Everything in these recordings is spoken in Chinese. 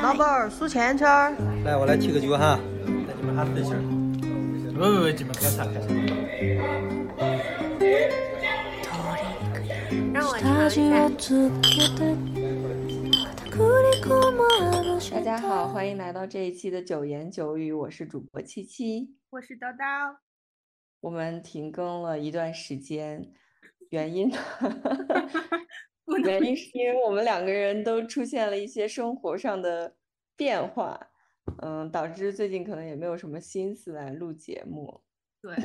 老板儿数钱钱儿。来，我来提个酒哈，带你们还自信儿。不不不，你们开啥开茶。让我尝一下。大家好，欢迎来到这一期的九言九语，我是主播七七，我是叨叨。我们停更了一段时间，原因 原因是因为我们两个人都出现了一些生活上的变化，嗯，导致最近可能也没有什么心思来录节目。对，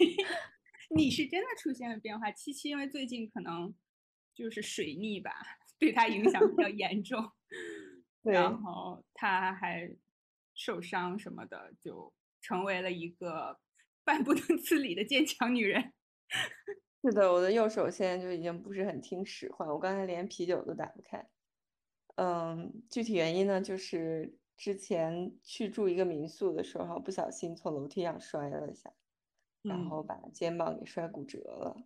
你是真的出现了变化。七七因为最近可能就是水逆吧，对他影响比较严重，然后他还受伤什么的，就成为了一个半不能自理的坚强女人。是的，我的右手现在就已经不是很听使唤，我刚才连啤酒都打不开。嗯，具体原因呢，就是之前去住一个民宿的时候，不小心从楼梯上摔了一下，然后把肩膀给摔骨折了。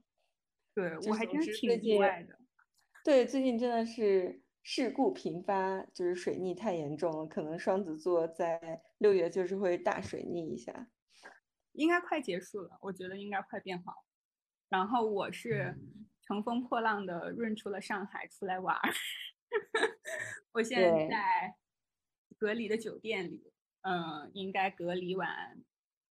对我还真是挺意外的。对，最近真的是事故频发，就是水逆太严重了，可能双子座在六月就是会大水逆一下。应该快结束了，我觉得应该快变好。然后我是乘风破浪的润出了上海出来玩儿，我现在在隔离的酒店里，嗯，应该隔离完，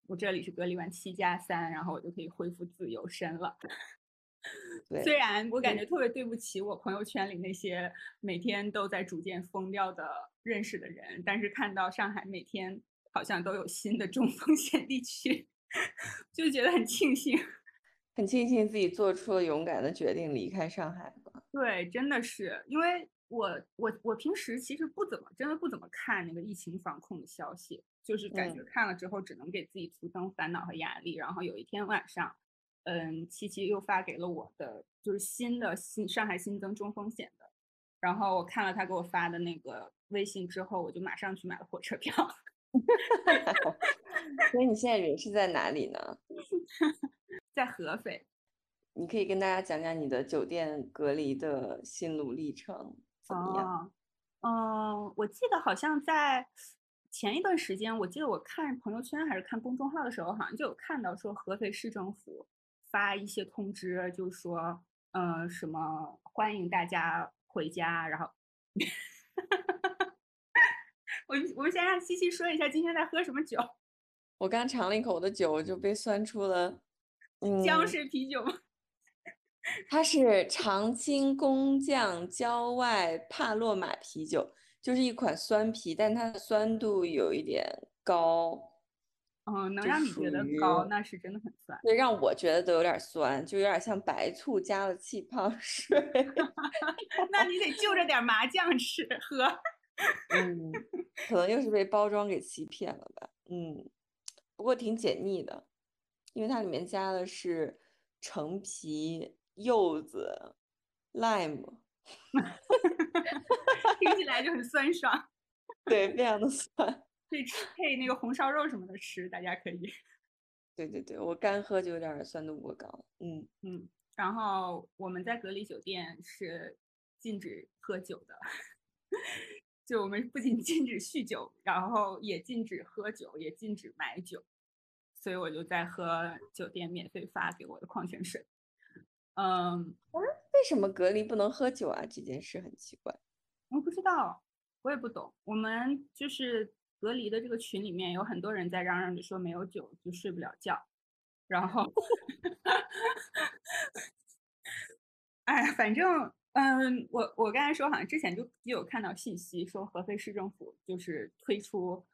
我这里是隔离完七加三，然后我就可以恢复自由身了。虽然我感觉特别对不起我朋友圈里那些每天都在逐渐疯掉的认识的人，但是看到上海每天好像都有新的中风 险地区，就觉得很庆幸。很庆幸自己做出了勇敢的决定，离开上海了。对，真的是，因为我我我平时其实不怎么，真的不怎么看那个疫情防控的消息，就是感觉看了之后只能给自己徒增烦恼和压力。然后有一天晚上，嗯，七七又发给了我的就是新的新上海新增中风险的，然后我看了他给我发的那个微信之后，我就马上去买了火车票。所以你现在人是在哪里呢？在合肥，你可以跟大家讲讲你的酒店隔离的心路历程怎么样？嗯，我记得好像在前一段时间，我记得我看朋友圈还是看公众号的时候，好像就有看到说合肥市政府发一些通知，就说嗯什么欢迎大家回家，然后 我我们先让西西说一下今天在喝什么酒。我刚尝了一口我的酒，就被酸出了。江式啤酒吗？它是长青工匠郊外帕洛马啤酒，就是一款酸啤，但它的酸度有一点高。嗯，能让你觉得高，那是真的很酸。对，让我觉得都有点酸，就有点像白醋加了气泡水。那你得就着点麻酱吃喝。嗯，可能又是被包装给欺骗了吧？嗯，不过挺解腻的。因为它里面加的是橙皮、柚子、lime，听起来就很酸爽。对，非常的酸，可以吃配那个红烧肉什么的吃，大家可以。对对对，我干喝就有点酸度过高。嗯嗯，然后我们在隔离酒店是禁止喝酒的，就我们不仅禁止酗酒，然后也禁止喝酒，也禁止买酒。所以我就在喝酒店免费发给我的矿泉水。嗯，为什么隔离不能喝酒啊？这件事很奇怪。我不知道，我也不懂。我们就是隔离的这个群里面有很多人在嚷嚷着说没有酒就睡不了觉。然后，哎，反正，嗯，我我刚才说好像之前就就有看到信息说合肥市政府就是推出。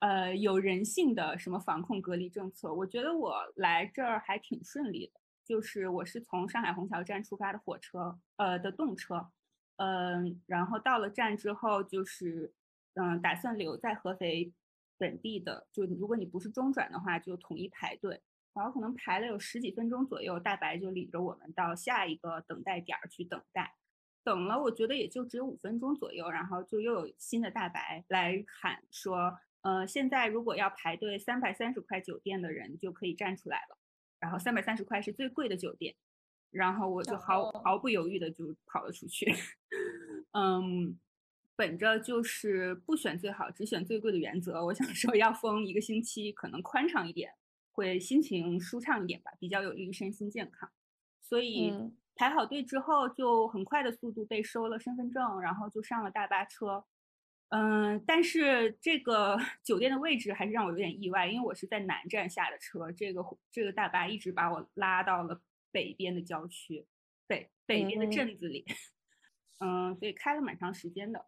呃，有人性的什么防控隔离政策？我觉得我来这儿还挺顺利的，就是我是从上海虹桥站出发的火车，呃的动车，嗯，然后到了站之后，就是嗯，打算留在合肥本地的，就如果你不是中转的话，就统一排队，然后可能排了有十几分钟左右，大白就领着我们到下一个等待点儿去等待，等了我觉得也就只有五分钟左右，然后就又有新的大白来喊说。呃，现在如果要排队三百三十块酒店的人就可以站出来了，然后三百三十块是最贵的酒店，然后我就毫毫不犹豫的就跑了出去。嗯，本着就是不选最好，只选最贵的原则，我想说要封一个星期，可能宽敞一点，会心情舒畅一点吧，比较有利于身心健康。所以排好队之后，就很快的速度被收了身份证，然后就上了大巴车。嗯，但是这个 酒店的位置还是让我有点意外，因为我是在南站下的车，这个这个大巴一直把我拉到了北边的郊区，北北边的镇子里。嗯，所以开了蛮长时间的。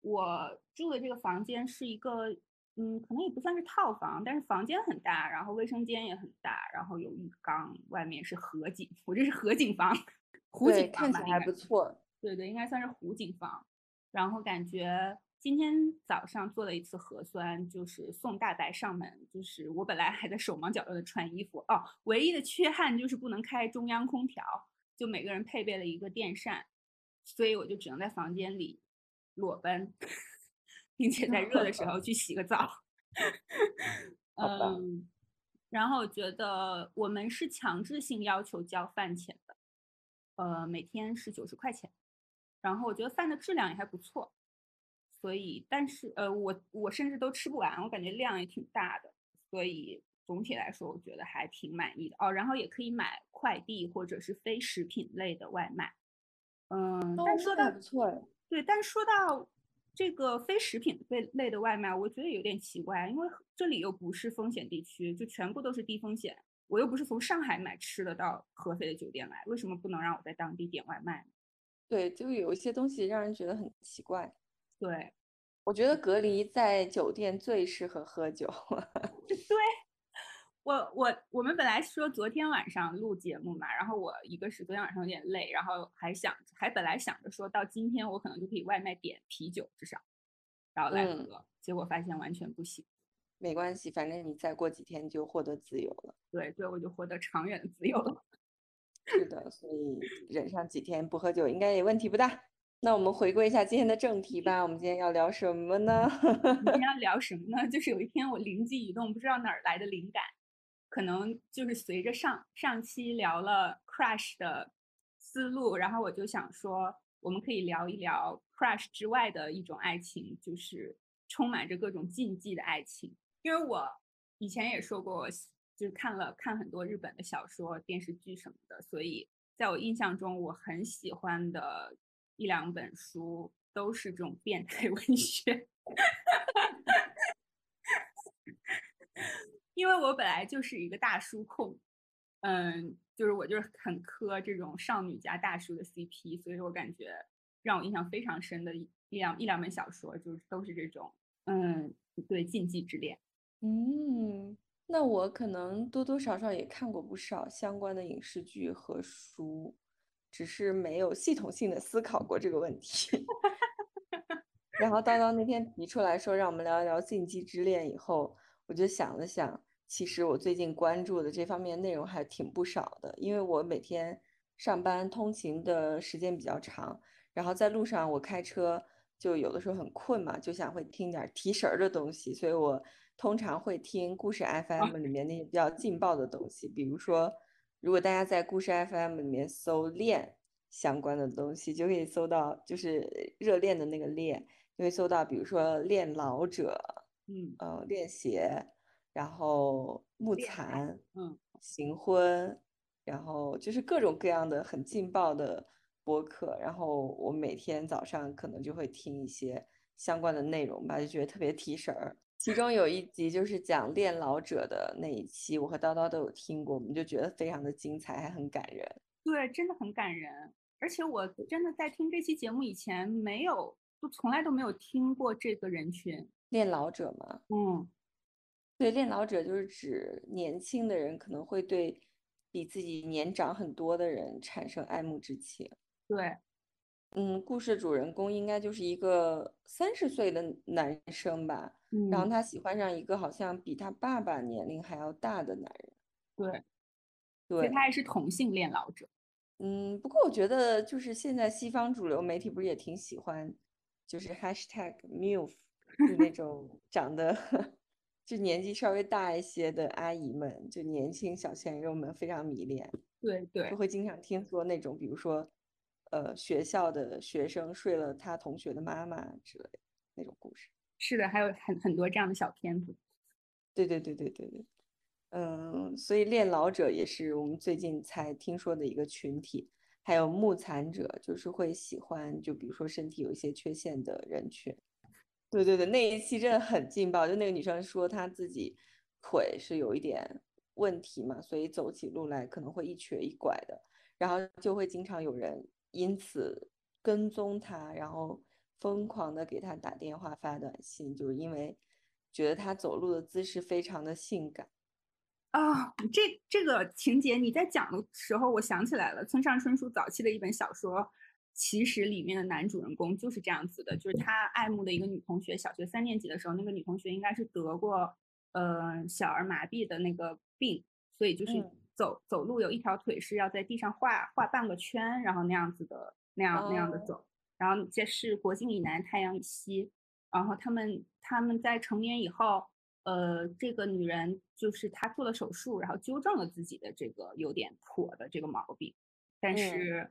我住的这个房间是一个，嗯，可能也不算是套房，但是房间很大，然后卫生间也很大，然后有浴缸，外面是河景。我这是河景房，湖景看起来还不错。对对，应该算是湖景房。然后感觉今天早上做了一次核酸，就是送大白上门。就是我本来还在手忙脚乱的穿衣服哦，唯一的缺憾就是不能开中央空调，就每个人配备了一个电扇。所以我就只能在房间里裸奔，并且在热的时候去洗个澡。嗯，然后我觉得我们是强制性要求交饭钱的，呃，每天是九十块钱。然后我觉得饭的质量也还不错，所以但是呃，我我甚至都吃不完，我感觉量也挺大的，所以总体来说我觉得还挺满意的哦。然后也可以买快递或者是非食品类的外卖。嗯，但说到不错，对，但说到这个非食品类类的外卖，我觉得有点奇怪，因为这里又不是风险地区，就全部都是低风险。我又不是从上海买吃的到合肥的酒店来，为什么不能让我在当地点外卖？对，就有一些东西让人觉得很奇怪。对，我觉得隔离在酒店最适合喝酒。对。我我我们本来说昨天晚上录节目嘛，然后我一个是昨天晚上有点累，然后还想还本来想着说到今天我可能就可以外卖点啤酒至少，然后来喝，结果发现完全不行。没关系，反正你再过几天就获得自由了。对对，我就获得长远的自由了。是的，所以忍上几天不喝酒应该也问题不大。那我们回归一下今天的正题吧，我们今天要聊什么呢？今天要 聊什么呢？就是有一天我灵机一动，不知道哪儿来的灵感。可能就是随着上上期聊了 crush 的思路，然后我就想说，我们可以聊一聊 crush 之外的一种爱情，就是充满着各种禁忌的爱情。因为我以前也说过，就是看了看很多日本的小说、电视剧什么的，所以在我印象中，我很喜欢的一两本书都是这种变态 文学。因为我本来就是一个大叔控，嗯，就是我就是很磕这种少女加大叔的 CP，所以我感觉让我印象非常深的一两一两本小说，就是都是这种，嗯，对禁忌之恋。嗯，那我可能多多少少也看过不少相关的影视剧和书，只是没有系统性的思考过这个问题。然后叨叨那天提出来说让我们聊一聊禁忌之恋以后。我就想了想，其实我最近关注的这方面内容还挺不少的，因为我每天上班通勤的时间比较长，然后在路上我开车就有的时候很困嘛，就想会听点提神儿的东西，所以我通常会听故事 FM 里面那些比较劲爆的东西，比如说，如果大家在故事 FM 里面搜恋相关的东西，就可以搜到，就是热恋的那个恋，就会搜到，比如说恋老者。嗯呃，恋鞋，然后木残，嗯，行婚，然后就是各种各样的很劲爆的播客，然后我每天早上可能就会听一些相关的内容吧，就觉得特别提神儿。其中有一集就是讲恋老者的那一期，我和叨叨都有听过，我们就觉得非常的精彩，还很感人。对，真的很感人。而且我真的在听这期节目以前，没有，就从来都没有听过这个人群。恋老者嘛，嗯，对，恋老者就是指年轻的人可能会对比自己年长很多的人产生爱慕之情。对，嗯，故事主人公应该就是一个三十岁的男生吧，然后他喜欢上一个好像比他爸爸年龄还要大的男人。对，对，他还是同性恋老者。嗯，不过我觉得就是现在西方主流媒体不是也挺喜欢，就是 hashtag milf。就那 种长得 就年纪稍微大一些的阿姨们，就年轻小鲜肉们非常迷恋。对对，就会经常听说那种，比如说呃学校的学生睡了他同学的妈妈之类的那种故事。是的，还有很很多这样的小片子。对对对对对对，嗯，所以恋老者也是我们最近才听说的一个群体，还有木残者，就是会喜欢就比如说身体有一些缺陷的人群。对对对，那一期真的很劲爆，就那个女生说她自己腿是有一点问题嘛，所以走起路来可能会一瘸一拐的，然后就会经常有人因此跟踪他，然后疯狂的给他打电话发短信，就是因为觉得他走路的姿势非常的性感。啊，这这个情节你在讲的时候，我想起来了，村上春树早期的一本小说。其实里面的男主人公就是这样子的，就是他爱慕的一个女同学，小学三年级的时候，那个女同学应该是得过呃小儿麻痹的那个病，所以就是走走路有一条腿是要在地上画画半个圈，然后那样子的那样那样的走，然后这是国境以南，太阳以西，然后他们他们在成年以后，呃，这个女人就是她做了手术，然后纠正了自己的这个有点跛的这个毛病，但是。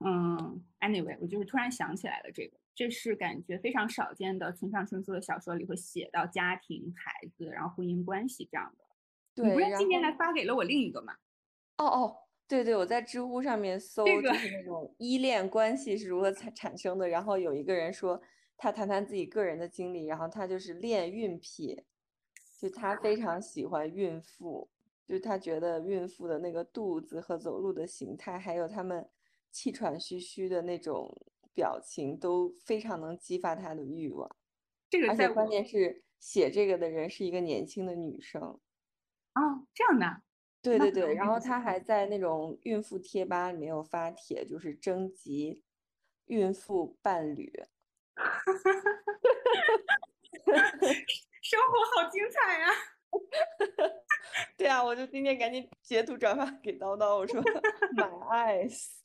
嗯，anyway，我就是突然想起来了，这个这是感觉非常少见的，村上春树的小说里会写到家庭、孩子，然后婚姻关系这样的。对，你不是今天还发给了我另一个吗？哦哦，对对，我在知乎上面搜，就是那种依恋关系是如何产产生的。然后有一个人说，他谈谈自己个人的经历，然后他就是恋孕癖，就他非常喜欢孕妇，就他觉得孕妇的那个肚子和走路的形态，还有他们。气喘吁吁的那种表情都非常能激发他的欲望，这个而且关键是写这个的人是一个年轻的女生，哦，这样的，对对对，然后他还在那种孕妇贴吧里面有发帖，就是征集孕妇伴侣，生活好精彩呀！对啊，我就今天赶紧截图转发 给叨叨，我说 My eyes。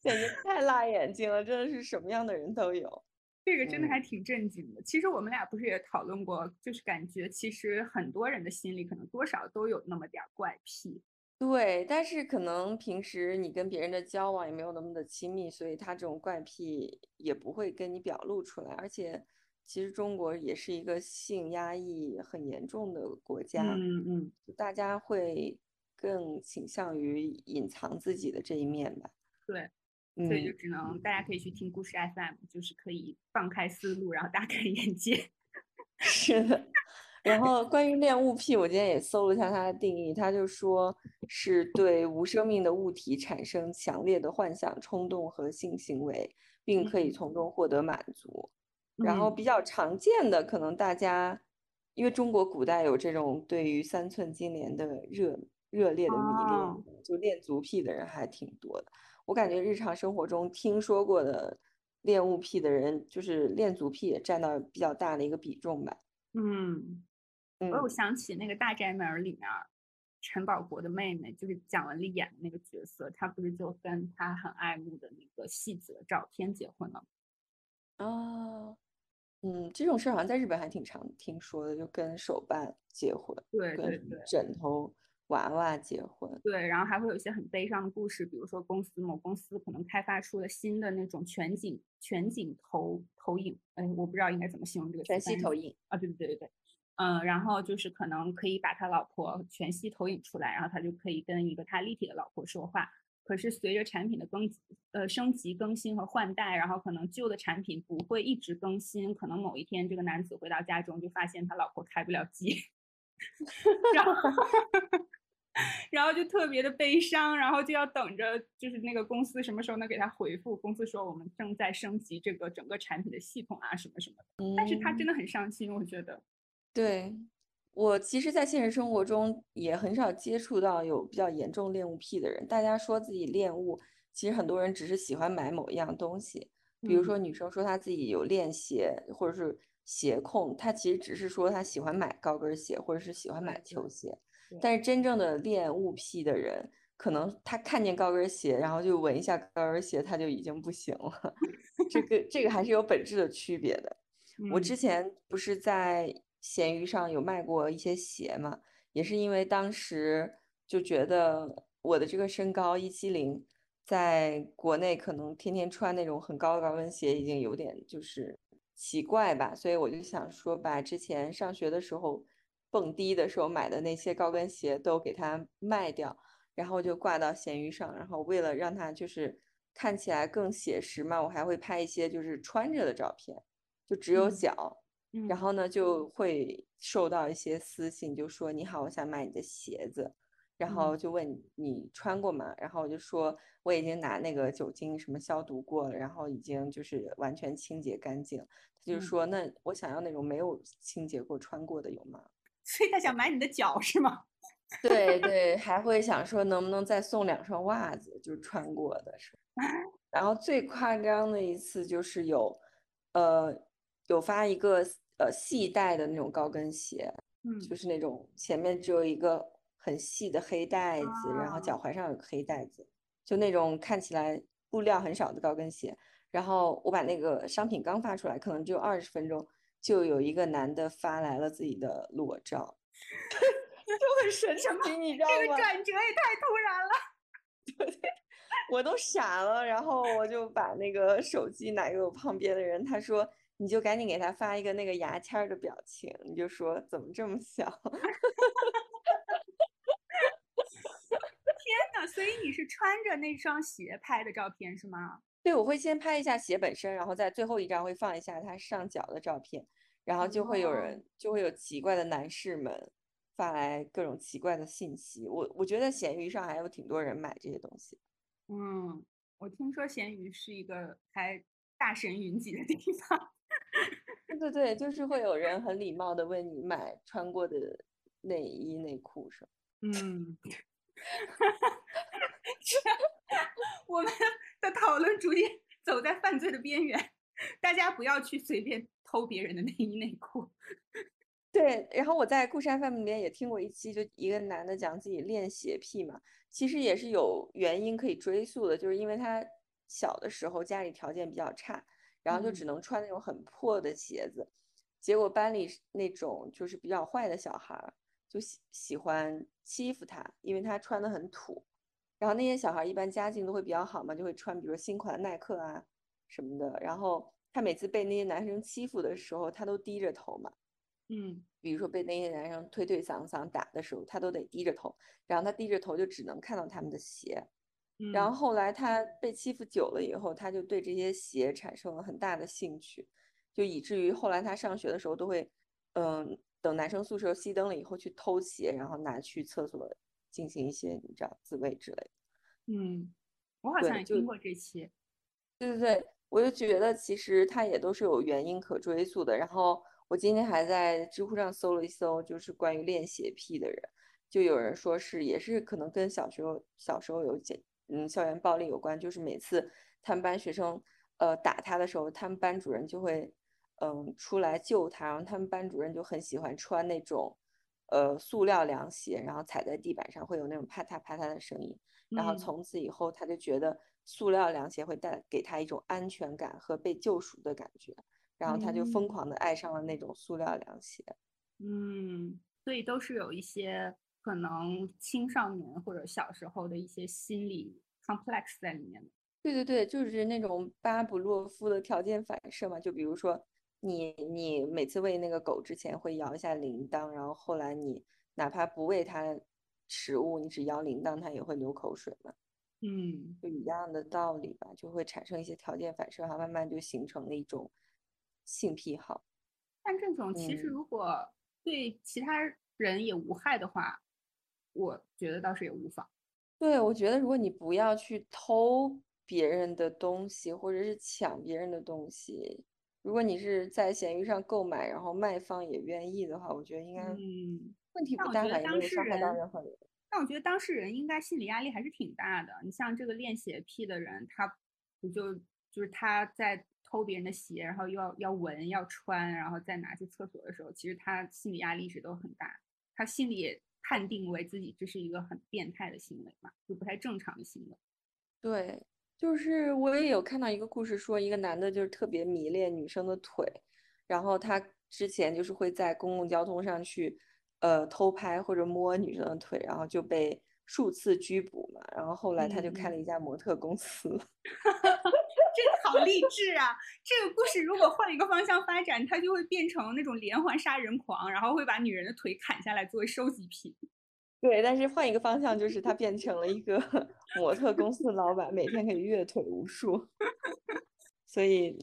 简直太辣眼睛了，真的是什么样的人都有。这个真的还挺震惊的。其实我们俩不是也讨论过，就是感觉其实很多人的心里可能多少都有那么点怪癖。对，但是可能平时你跟别人的交往也没有那么的亲密，所以他这种怪癖也不会跟你表露出来。而且，其实中国也是一个性压抑很严重的国家，嗯嗯，大家会。更倾向于隐藏自己的这一面吧。对，所以就只能大家可以去听故事 FM，就是可以放开思路，然后大开眼界。是的。然后关于恋物癖，我今天也搜了一下它的定义，它就说是对无生命的物体产生强烈的幻想、冲动和性行为，并可以从中获得满足。然后比较常见的，可能大家因为中国古代有这种对于三寸金莲的热。热烈的迷恋，就恋足癖的人还挺多的。我感觉日常生活中听说过的恋物癖的人，就是恋足癖也占到比较大的一个比重吧。嗯，我有想起那个《大宅门》里面陈宝国的妹妹，就是蒋雯丽演的那个角色，她不是就跟她很爱慕的那个戏子赵天结婚了？啊，嗯，这种事好像在日本还挺常听说的，就跟手办结婚，对对对，枕头。娃娃结婚，对，然后还会有一些很悲伤的故事，比如说公司某公司可能开发出了新的那种全景全景投投影，哎，我不知道应该怎么形容这个全息投影啊，对对对对对，嗯，然后就是可能可以把他老婆全息投影出来，然后他就可以跟一个他立体的老婆说话。可是随着产品的更呃升级更新和换代，然后可能旧的产品不会一直更新，可能某一天这个男子回到家中就发现他老婆开不了机，然后。然后就特别的悲伤，然后就要等着，就是那个公司什么时候能给他回复？公司说我们正在升级这个整个产品的系统啊，什么什么的。但是他真的很伤心，我觉得。对，我其实，在现实生活中也很少接触到有比较严重恋物癖的人。大家说自己恋物，其实很多人只是喜欢买某一样东西，比如说女生说她自己有恋鞋或者是鞋控，她其实只是说她喜欢买高跟鞋或者是喜欢买球鞋。但是真正的恋物癖的人，可能他看见高跟鞋，然后就闻一下高跟鞋，他就已经不行了。这个这个还是有本质的区别的。我之前不是在闲鱼上有卖过一些鞋嘛，也是因为当时就觉得我的这个身高一七零，在国内可能天天穿那种很高的高跟鞋已经有点就是奇怪吧，所以我就想说把之前上学的时候蹦迪的时候买的那些高跟鞋都给它卖掉，然后就挂到闲鱼上，然后为了让它就是看起来更写实嘛，我还会拍一些就是穿着的照片，就只有嗯脚。然嗯后呢，就会收到一些私信，就说你好，我想买你的鞋子，然后嗯就问你你穿过吗？然后我就说我已经拿那个酒精什么消毒过了，然后已经就是完全清洁干净。他就嗯说那我想要那种没有清洁过穿过的有吗？所以他想买你的脚是吗？对对，还会想说能不能再送两双袜子，就是穿过的是吧。然后最夸张的一次就是有，呃，有发一个呃细带的那种高跟鞋，嗯就是那种前面只有一个很细的黑带子，然后脚啊踝上有个黑带子，就那种看起来布料很少的高跟鞋。然后我把那个商品刚发出来，可能只有二十分钟，就有一个男的发来了自己的裸照，就很神奇，你知道吗？这个转折也太突然了。我都傻了，然后我就把那个手机拿给我旁边的人，他说你就赶紧给他发一个那个牙签儿的表情，你就说怎么这么小？天呐，所以你是穿着那双鞋拍的照片是吗？对，我会先拍一下鞋本身，然后在最后一张会放一下他上脚的照片，然后就会有哦人就会有奇怪的男士们发来各种奇怪的信息。我我觉得闲鱼上还有挺多人买这些东西。嗯，我听说闲鱼是一个还大神云集的地方。对对对，就是会有人很礼貌的问你买穿过的内衣内裤什么。嗯，这 我们的讨论逐渐 走在犯罪的边缘，大家不要去随便偷别人的内衣内裤。对，然后我在故事 FM 里面也听过一期，就一个男的讲自己练鞋癖嘛，其实也是有原因可以追溯的，就是因为他小的时候家里条件比较差，然后就只嗯能穿那种很破的鞋子，结果班里那种就是比较坏的小孩儿就喜喜欢欺负他，因为他穿的很土，然后那些小孩一般家境都会比较好嘛，就会穿比如说新款的耐克啊什么的，然后他每次被那些男生欺负的时候，他都低着头嘛。嗯比如说被那些男生推推搡搡打的时候，他都得低着头，然后他低着头就只能看到他们的鞋。然后嗯后来他被欺负久了以后，他就对这些鞋产生了很大的兴趣，就以至于后来他上学的时候都会，嗯，等男生宿舍熄灯了以后去偷鞋，然后拿去厕所进行一些你知道自慰之类的。嗯，我好像也听过这期。对对对，我就觉得其实它也都是有原因可追溯的。然后我今天还在知乎上搜了一搜，就是关于练邪癖的人，就有人说是也是可能跟小时候小时候有检嗯校园暴力有关，就是每次他们班学生呃打他的时候，他们班主任就会嗯出来救他，然后他们班主任就很喜欢穿那种呃塑料凉鞋，然后踩在地板上会有那种啪嗒啪嗒的声音。然后嗯从此以后，他就觉得塑料凉鞋会带给他一种安全感和被救赎的感觉，然后他就疯嗯狂的爱上了那种塑料凉鞋。嗯，所以都是有一些可能青少年或者小时候的一些心理 complex 在里面的。对对对，就是那种巴甫洛夫的条件反射嘛，就比如说你你每次喂那个狗之前会摇一下铃铛，然后后来你哪怕不喂它食物，你只摇铃铛，它也会流口水嘛，嗯就一样的道理吧，就会产生一些条件反射，然后慢慢就形成了一种性癖好。但这种其实嗯如果对其他人也无害的话，我觉得倒是也无妨。对，我觉得如果你不要去偷别人的东西，或者是抢别人的东西，如果你是在闲鱼上购买，然后卖方也愿意的话，我觉得应该嗯，问题不大吧，也觉得当事没有伤害到人任何人。但我觉得当事人应该心理压力还是挺大的。你像这个练鞋癖的人，他不就就是他在偷别人的鞋，然后又要要闻要穿，然后再拿去厕所的时候，其实他心理压力一直都很大。他心里也判定为自己这是一个很变态的行为嘛，就不太正常的行为。对，就是我也有看到一个故事，说一个男的就是特别迷恋女生的腿，然后他之前就是会在公共交通上去，呃，偷拍或者摸女生的腿，然后就被数次拘捕嘛，然后后来他就开嗯了一家模特公司。真 的好励志啊！这个故事如果换一个方向发展，他就会变成那种连环杀人狂，然后会把女人的腿砍下来作为收集品。对，但是换一个方向，就是他变成了一个 模特公司的老板，每天可以月腿无数，所以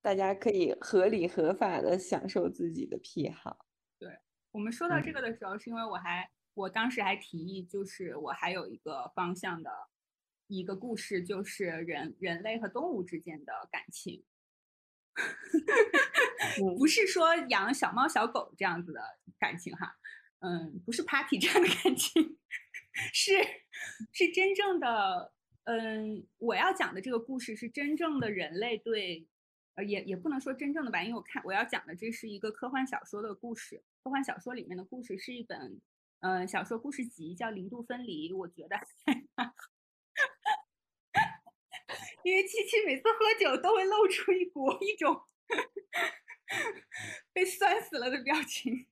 大家可以合理合法的享受自己的癖好。对我们说到这嗯个的时候，是因为我还我当时还提议，就是我还有一个方向的一个故事，就是人人类和动物之间的感情。嗯不是说养小猫小狗这样子的感情哈，嗯，不是 party 这样的感情，是是真正的，嗯，我要讲的这个故事是真正的人类对，呃，也也不能说真正的吧，因为我看我要讲的这是一个科幻小说的故事，科幻小说里面的故事是一本，嗯、小说故事集叫《零度分离》，我觉得 因为七七每次喝酒都会露出一股一种 被酸死了的表情。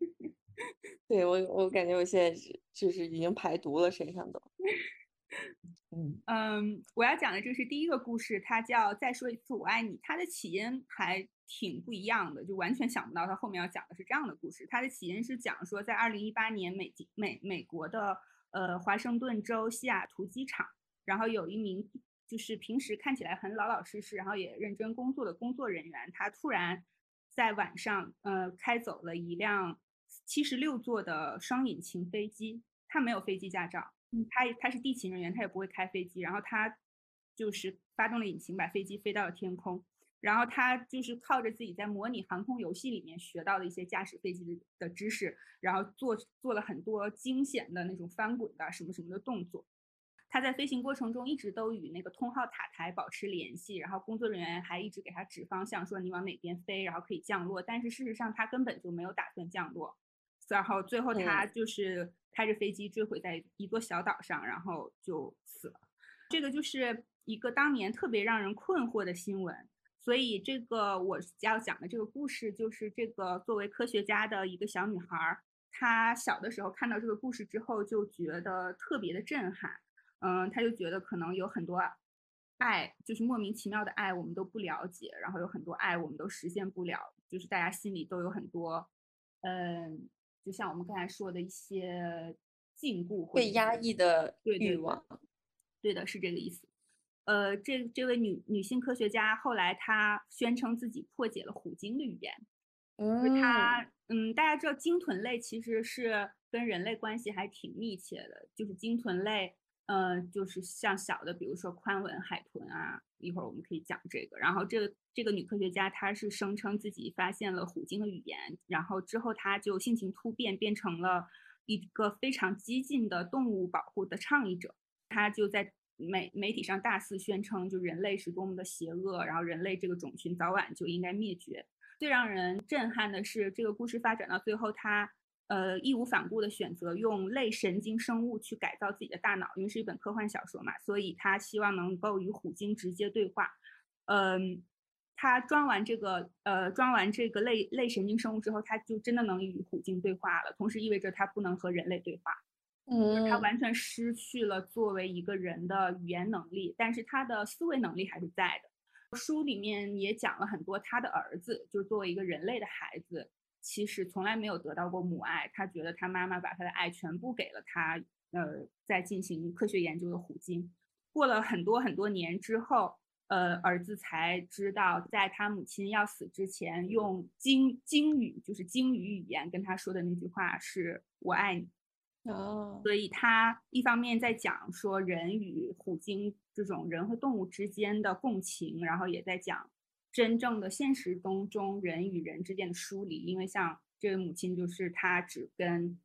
对我，我感觉我现在是就是已经排毒了，身上都。嗯，我要讲的这是第一个故事，它叫《再说一次我爱你》。它的起因还挺不一样的，就完全想不到它后面要讲的是这样的故事。它的起因是讲说，在二零一八年美美美国的呃华盛顿州西雅图机场，然后有一名就是平时看起来很老老实实，然后也认真工作的工作人员，他突然在晚上呃开走了一辆七十六座的双引擎飞机，他没有飞机驾照。他他是地勤人员，他也不会开飞机，然后他就是发动了引擎，把飞机飞到了天空，然后他就是靠着自己在模拟航空游戏里面学到的一些驾驶飞机的的知识，然后做做了很多惊险的那种翻滚的什么什么的动作。他在飞行过程中一直都与那个通号塔台保持联系，然后工作人员还一直给他指方向，说你往哪边飞，然后可以降落。但是事实上他根本就没有打算降落，然后最后他就是开着飞机坠毁在一座小岛上，然后就死了。这个就是一个当年特别让人困惑的新闻。所以这个我要讲的这个故事，就是这个作为科学家的一个小女孩儿，她小的时候看到这个故事之后，就觉得特别的震撼。嗯，他就觉得可能有很多爱，就是莫名其妙的爱，我们都不了解，然后有很多爱我们都实现不了，就是大家心里都有很多，嗯，就像我们刚才说的一些禁锢或者被压抑的对对对欲望。对的，是这个意思。呃，这这位女女性科学家后来她宣称自己破解了虎鲸的语言，就是嗯，她，嗯，大家知道鲸豚类其实是跟人类关系还挺密切的，就是鲸豚类，呃，就是像小的，比如说宽吻海豚啊，一会儿我们可以讲这个。然后这个这个女科学家她是声称自己发现了虎鲸的语言，然后之后她就性情突变，变成了一个非常激进的动物保护的倡议者。她就在媒媒体上大肆宣称，就人类是多么的邪恶，然后人类这个种群早晚就应该灭绝。最让人震撼的是，这个故事发展到最后，她呃义无反顾的选择用类神经生物去改造自己的大脑，因为是一本科幻小说嘛，所以他希望能够与虎鲸直接对话。嗯，他装完这个呃装完这个类类神经生物之后，他就真的能与虎鲸对话了，同时意味着他不能和人类对话。嗯，他完全失去了作为一个人的语言能力，但是他的思维能力还是在的。书里面也讲了很多他的儿子，就是作为一个人类的孩子，其实从来没有得到过母爱。他觉得他妈妈把他的爱全部给了他，呃，在进行科学研究的虎鲸。过了很多很多年之后，呃，儿子才知道，在他母亲要死之前，用鲸鲸语，就是鲸鱼语言跟他说的那句话是“我爱你”。哦，所以他一方面在讲说人与虎鲸这种人和动物之间的共情，然后也在讲真正的现实中中人与人之间的疏离。因为像这位母亲，就是她只跟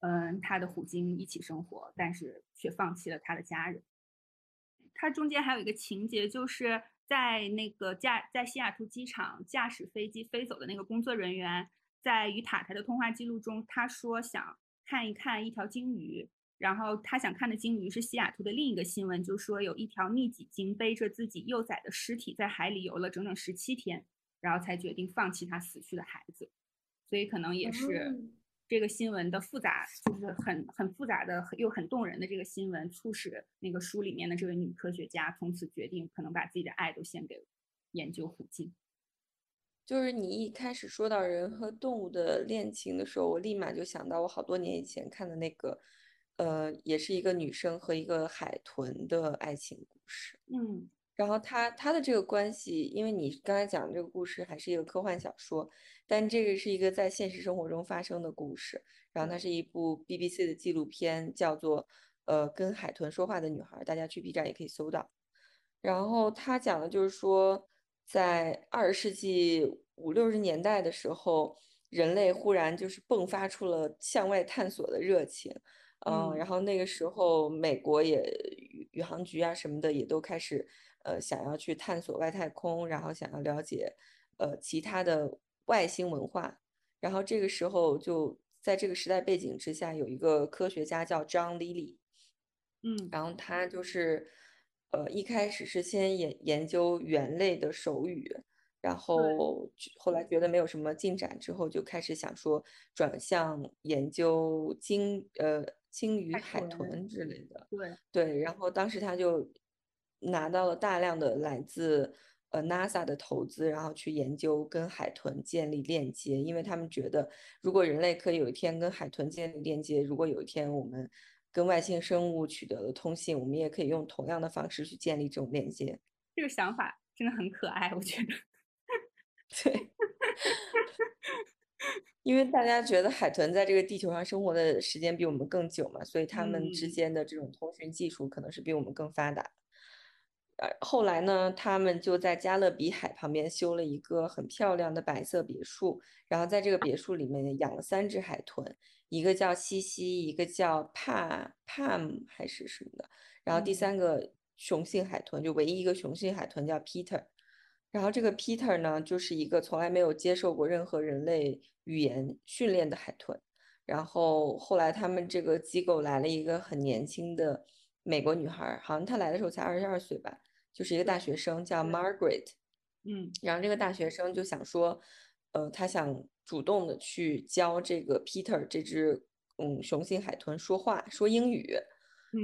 嗯她的虎鲸一起生活，但是却放弃了她的家人。它中间还有一个情节，就是在那个驾在西雅图机场驾驶飞机飞走的那个工作人员，在与塔台的通话记录中，他说想看一看一条鲸鱼，然后他想看的鲸鱼是西雅图的另一个新闻，就说有一条密脊鲸背着自己幼崽的尸体在海里游了整整十七天，然后才决定放弃他死去的孩子，所以可能也是，这个新闻的复杂，就是很很复杂的又很动人的这个新闻，促使那个书里面的这位女科学家从此决定，可能把自己的爱都献给研究虎鲸。就是你一开始说到人和动物的恋情的时候，我立马就想到我好多年以前看的那个，呃，也是一个女生和一个海豚的爱情故事。嗯。然后他他的这个关系，因为你刚才讲的这个故事还是一个科幻小说，但这个是一个在现实生活中发生的故事。然后它是一部 BBC 的纪录片，叫做《呃跟海豚说话的女孩》，大家去 B 站也可以搜到。然后他讲的就是说，在二十世纪五六十年代的时候，人类忽然就是迸发出了向外探索的热情，嗯，然。后那个时候美国也宇航局啊什么的也都开始。呃，想要去探索外太空，然后想要了解呃其他的外星文化，然后这个时候就在这个时代背景之下，有一个科学家叫张 Lily，嗯，然后他就是呃一开始是先研研究猿类的手语，然后后来觉得没有什么进展之后，就开始想说转向研究鲸呃鲸鱼、海豚之类的，对对，然后当时他就。拿到了大量的来自呃 NASA 的投资，然后去研究跟海豚建立链接，因为他们觉得如果人类可以有一天跟海豚建立链接，如果有一天我们跟外星生物取得了通信，我们也可以用同样的方式去建立这种链接。这个想法真的很可爱，我觉得。对，因为大家觉得海豚在这个地球上生活的时间比我们更久嘛，所以他们之间的这种通讯技术可能是比我们更发达。呃，后来呢，他们就在加勒比海旁边修了一个很漂亮的白色别墅，然后在这个别墅里面养了三只海豚，一个叫西西，一个叫帕帕姆还是什么的，然后第三个雄性海豚就唯一一个雄性海豚叫 Peter，然后这个 Peter 呢，就是一个从来没有接受过任何人类语言训练的海豚，然后后来他们这个机构来了一个很年轻的美国女孩，好像她来的时候才二十二岁吧。就是一个大学生叫 Margaret，嗯，然后这个大学生就想说，呃，他想主动的去教这个 Peter 这只嗯雄性海豚说话说英语，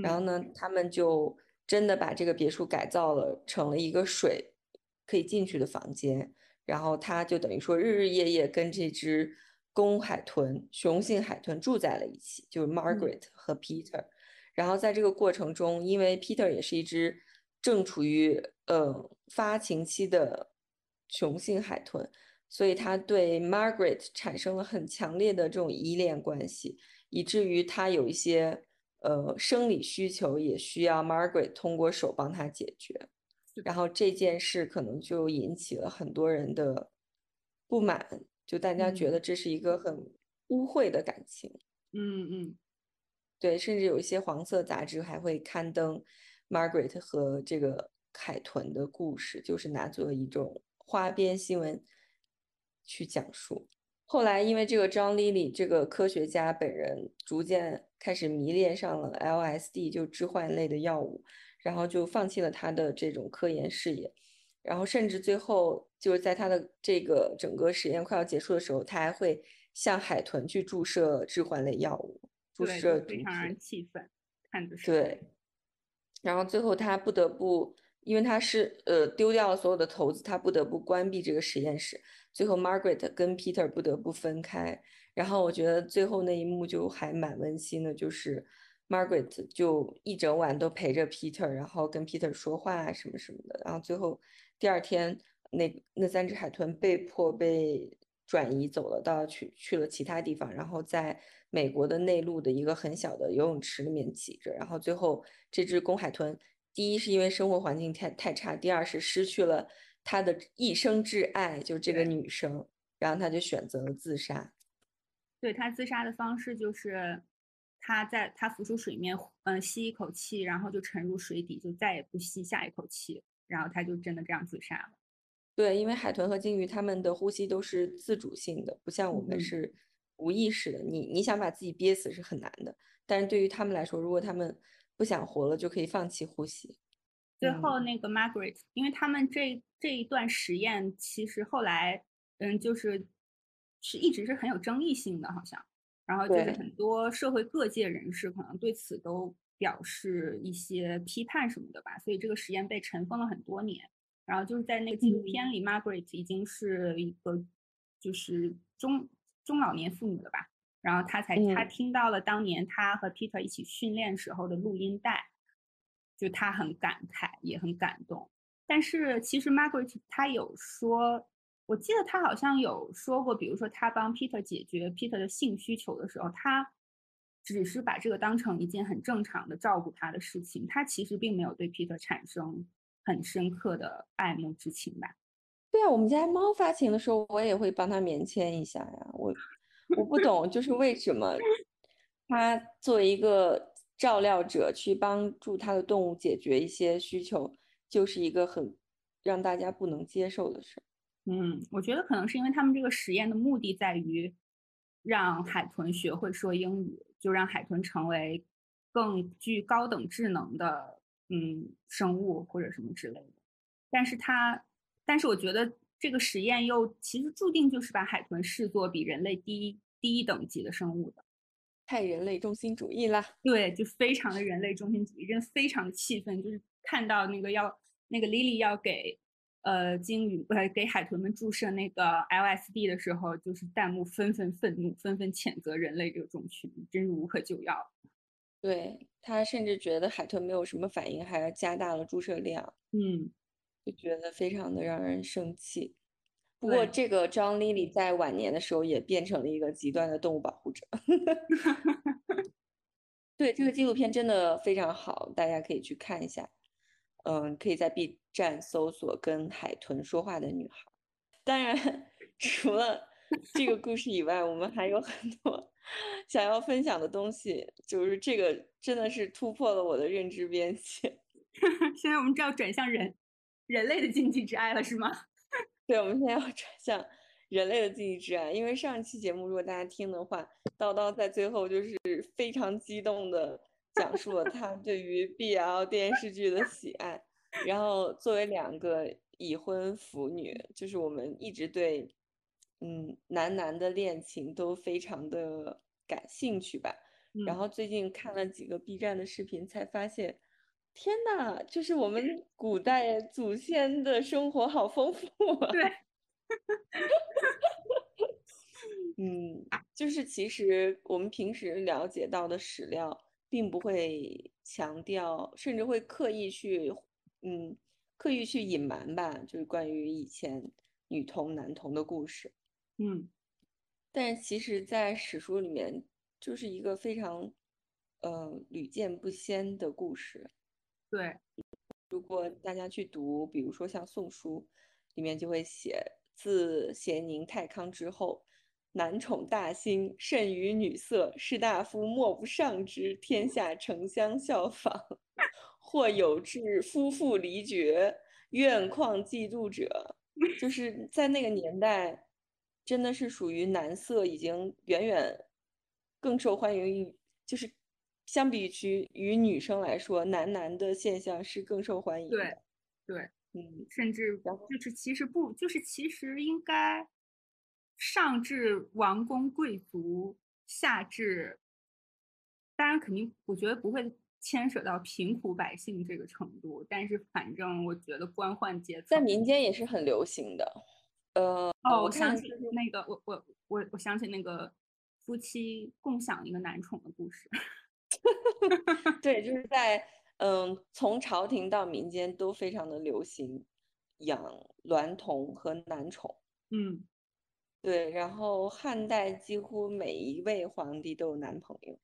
然后呢，他们就真的把这个别墅改造了成了一个水可以进去的房间，然后他就等于说日日夜夜跟这只公海豚雄性海豚住在了一起，就是 Margaret 和 Peter，然后在这个过程中，因为 Peter 也是一只。正处于呃发情期的雄性海豚，所以他对 Margaret 产生了很强烈的这种依恋关系，以至于他有一些呃生理需求也需要 Margaret 通过手帮他解决，然后这件事可能就引起了很多人的不满，就大家觉得这是一个很污秽的感情。嗯嗯，对，甚至有一些黄色杂志还会刊登。Margaret 和这个凯豚的故事，就是拿作一种花边新闻去讲述。后来，因为这个张丽丽这个科学家本人逐渐开始迷恋上了 LSD，就致幻类的药物，然后就放弃了他的这种科研事业。然后，甚至最后就是在他的这个整个实验快要结束的时候，他还会向海豚去注射致幻类药物，注射非常让人气愤，看着是。对。然后最后他不得不，因为他是呃丢掉了所有的投资，他不得不关闭这个实验室。最后 Margaret 跟 Peter 不得不分开。然后我觉得最后那一幕就还蛮温馨的，就是 Margaret 就一整晚都陪着 Peter，然后跟 Peter 说话什么什么的。然后最后第二天，那那三只海豚被迫被转移走了，到去去了其他地方，然后在。美国的内陆的一个很小的游泳池里面挤着，然后最后这只公海豚，第一是因为生活环境太太差，第二是失去了它的一生挚爱，就这个女生，然后他就选择了自杀。对他自杀的方式就是，他在他浮出水面，嗯，吸一口气，然后就沉入水底，就再也不吸下一口气，然后他就真的这样自杀了。对，因为海豚和鲸鱼它们的呼吸都是自主性的，不像我们是。无意识的，你你想把自己憋死是很难的，但是对于他们来说，如果他们不想活了，就可以放弃呼吸。最后那个 Margaret，因为他们这这一段实验，其实后来，嗯，就是是一直是很有争议性的，好像然后就是很多社会各界人士可能对此都表示一些批判什么的吧，所以这个实验被尘封了很多年。然后就是在那个纪录嗯片里、m a r g a r e t 已经是一个就是中中老年妇女了吧，然后她才她嗯听到了当年她和 Peter 一起训练时候的录音带，就她很感慨，也很感动。但是其实 Margaret 她有说，我记得他好像有说过，比如说他帮 Peter 解决 Peter 的性需求的时候，他只是把这个当成一件很正常的照顾他的事情，他其实并没有对 Peter 产生很深刻的爱慕之情吧。对啊，我们家猫发情的时候，我也会帮它棉签一下呀。我 我不懂，就是为什么他作为一个照料者去帮助他的动物解决一些需求，就是一个很让大家不能接受的事儿。嗯，我觉得可能是因为他们这个实验的目的在于让海豚学会说英语，就让海豚成为更具高等智能的嗯生物或者什么之类的。但是它，但是我觉得这个实验又其实注定就是把海豚视作比人类低低一等级的生物的。太人类中心主义了！对，就非常的人类中心主义，真的非常的气愤。就是看到那个要那个 Lily 要给呃鲸鱼呃给海豚们注射那个 LSD 的时候，就是弹幕纷纷愤怒，纷纷谴责人类这个种群，真是无可救药。对，他甚至觉得海豚没有什么反应，还加大了注射量，嗯，就觉得非常的让人生气。不过，这个 John Lilly 在晚年的时候也变成了一个极端的动物保护者。对，这个纪录片真的非常好，大家可以去看一下。嗯，可以在 B 站搜索“跟海豚说话的女孩”。当然，除了这个故事以外，我们还有很多想要分享的东西。就是这个真的是突破了我的认知边界。现在我们就要转向人人类的禁忌之爱了，是吗？对，我们现在要转向人类的禁忌之爱，因为上一期节目如果大家听的话，叨叨在最后就是非常激动的讲述了他对于 BL 电视剧的喜爱。然后作为两个已婚腐女，就是我们一直对嗯男男的恋情都非常的感兴趣吧。然嗯后最近看了几个 B 站的视频，才发现，天呐，就是我们古代祖先的生活好丰富啊！对，嗯，就是其实我们平时了解到的史料，并不会强调，甚至会刻意去，嗯，刻意去隐瞒吧，就是关于以前女童、男童的故事。嗯但是其实，在史书里面，就是一个非常，呃，屡见不鲜的故事。对，如果大家去读，比如说像《宋书》，里面就会写：自咸宁太康之后，男宠大兴，甚于女色，士大夫莫不上之，天下城乡效仿，或有志夫妇离绝，怨旷嫉妒者。就是在那个年代，真的是属于男色已经远远更受欢迎于，就是相比于与女生来说，男男的现象是更受欢迎对的。对，嗯，甚至就是其实不，就是其实应该上至王公贵族，下至当然肯定，我觉得不会牵扯到贫苦百姓这个程度，但是反正我觉得官宦阶层在民间也是很流行的。呃，哦，我我想起是那个，我我我我想起那个夫妻共享一个男宠的故事。对，就是 在嗯，从朝廷到民间都非常的流行养娈童和男宠。嗯，对，然后汉代几乎每一位皇帝都有男朋友。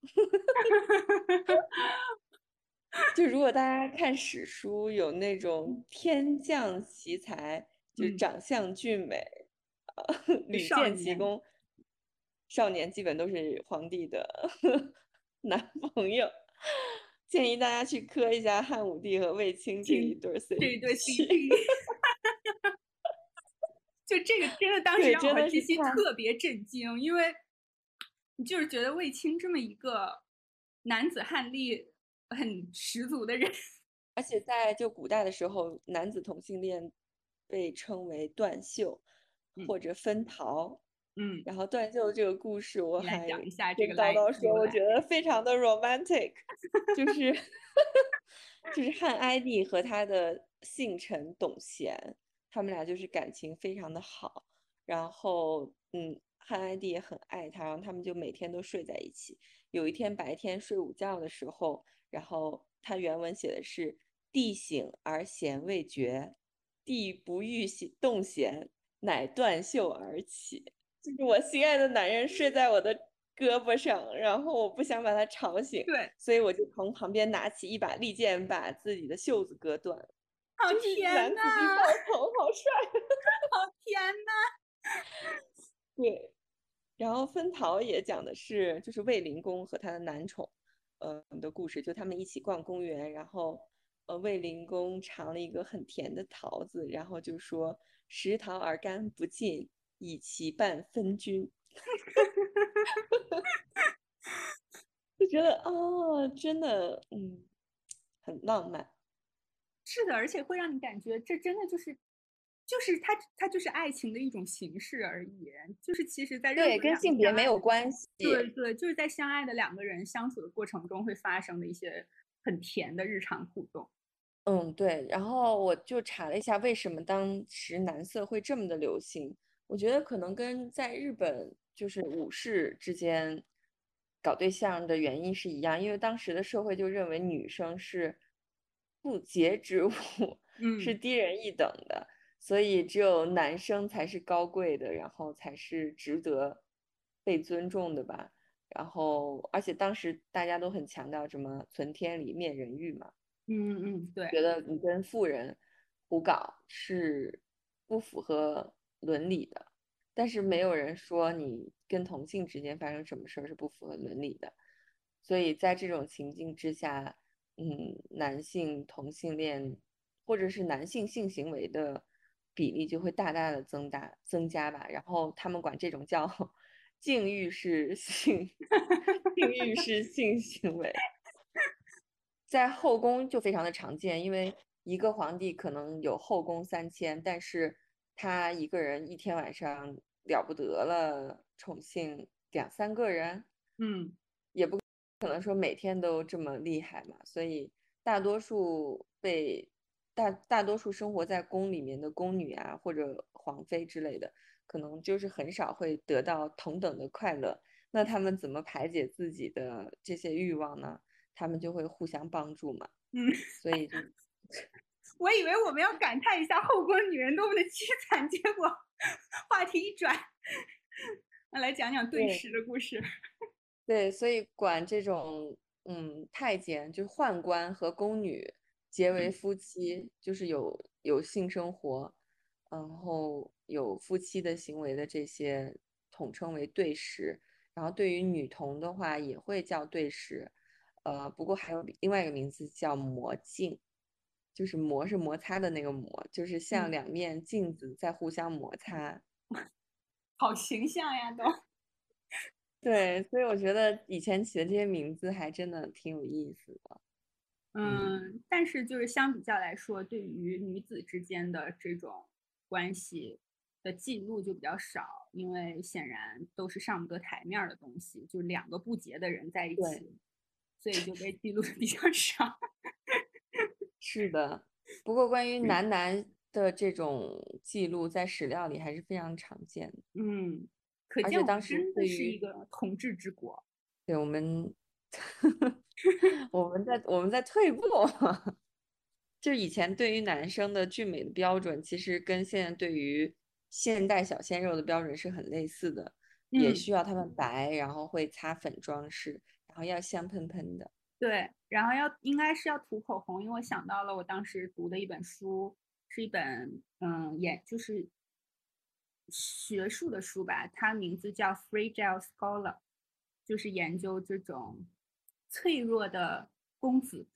就如果大家看史书，有那种天降奇才，就是嗯长相俊美，呃，屡少见奇年功，少年基本都是皇帝的 男朋友。建议大家去磕一下汉武帝和卫青这一对儿 CP。这一对 CP，就这个真的当时对让我真的是和七七看特别震惊，因为你就是觉得卫青这么一个男子汉力很十足的人，而且在就古代的时候，男子同性恋被称为断袖嗯。或者分桃，嗯，然后断袖这个故事，我来还讲一下这跟个叨叨说，我觉得。非常的 romantic，就是 就是汉哀帝和他的幸臣董贤，他们俩就是感情非常的好，然后嗯，汉哀帝也很爱他，然后他们就每天都睡在一起。有一天白天睡午觉的时候，然后他原文写的是“帝醒而弦未绝，帝不欲醒动弦，乃断袖而起。”就是我心爱的男人睡在我的胳膊上，然后我不想把他吵醒，对，所以我就从旁边拿起一把利剑，把自己的袖子割断。好就是天男子力呐，爆棚，好帅！好甜呐，对，然后分桃也讲的是就是卫灵公和他的男宠，呃的故事，就他们一起逛公园，然后呃卫灵公尝了一个很甜的桃子，然后就说食桃而甘不尽，以其半分君。就觉得哦，真的，嗯，很浪漫。是的，而且会让你感觉这真的就是。就是它，它就是爱情的一种形式而已。就是其实，在任对，何两个跟性别没有关系。对对，就是在相爱的两个人相处的过程中会发生的一些很甜的日常互动。嗯，对。然后我就查了一下，为什么当时男色会这么的流行？我觉得可能跟在日本就是武士之间搞对象的原因是一样，因为当时的社会就认为女生是不洁之物，是嗯低人一等的。所以只有男生才是高贵的，然后才是值得被尊重的吧。然后，而且当时大家都很强调什么“存天理，灭人欲”嘛，嗯嗯，对，觉得你跟富人胡搞是不符合伦理的。但是没有人说你跟同性之间发生什么事儿是不符合伦理的。所以在这种情境之下，嗯，男性同性恋或者是男性性行为的。比例就会大大的增大增加吧，然后他们管这种叫 禁欲式性 禁欲式性行为，在后宫就非常的常见，因为一个皇帝可能有后宫三千，但是他一个人一天晚上了不得了，宠幸两三个人，嗯，也不可能说每天都这么厉害嘛，所以大多数被。大大多数生活在宫里面的宫女啊，或者皇妃之类的，可能就是很少会得到同等的快乐。那他们怎么排解自己的这些欲望呢？他们就会互相帮助嘛。嗯，所以就，我以为我们要感叹一下后宫女人多么的凄惨，结果话题一转，那 来讲讲对食的故事。对，所以管这种嗯太监，就是宦官和宫女。结为夫妻就是有有性生活，然后有夫妻的行为的这些统称为对食。然后对于女童的话也会叫对食，呃，不过还有另外一个名字叫魔镜，就是磨是摩擦的那个磨，就是像两面镜子在互相摩擦。好形象呀，都。对，所以我觉得以前起的这些名字还真的挺有意思的。嗯，但是就是相比较来说，对于女子之间的这种关系的记录就比较少，因为显然都是上不得台面的东西，就是两个不洁的人在一起，所以就被记录的比较少。是的，不过关于男男的这种记录，在史料里还是非常常见的。嗯，可而见且当时对真的是一个统治之国。对我们。我们在我们在退步，就以前对于男生的俊美的标准，其实跟现在对于现代小鲜肉的标准是很类似的，也嗯需要他们白，然后会擦粉装饰，然后要香喷喷的。对，然后要应该是要涂口红，因为我想到了我当时读的一本书，是一本嗯，也就是学术的书吧，它名字叫《Fragile Scholar》，就是研究这种脆弱的公子。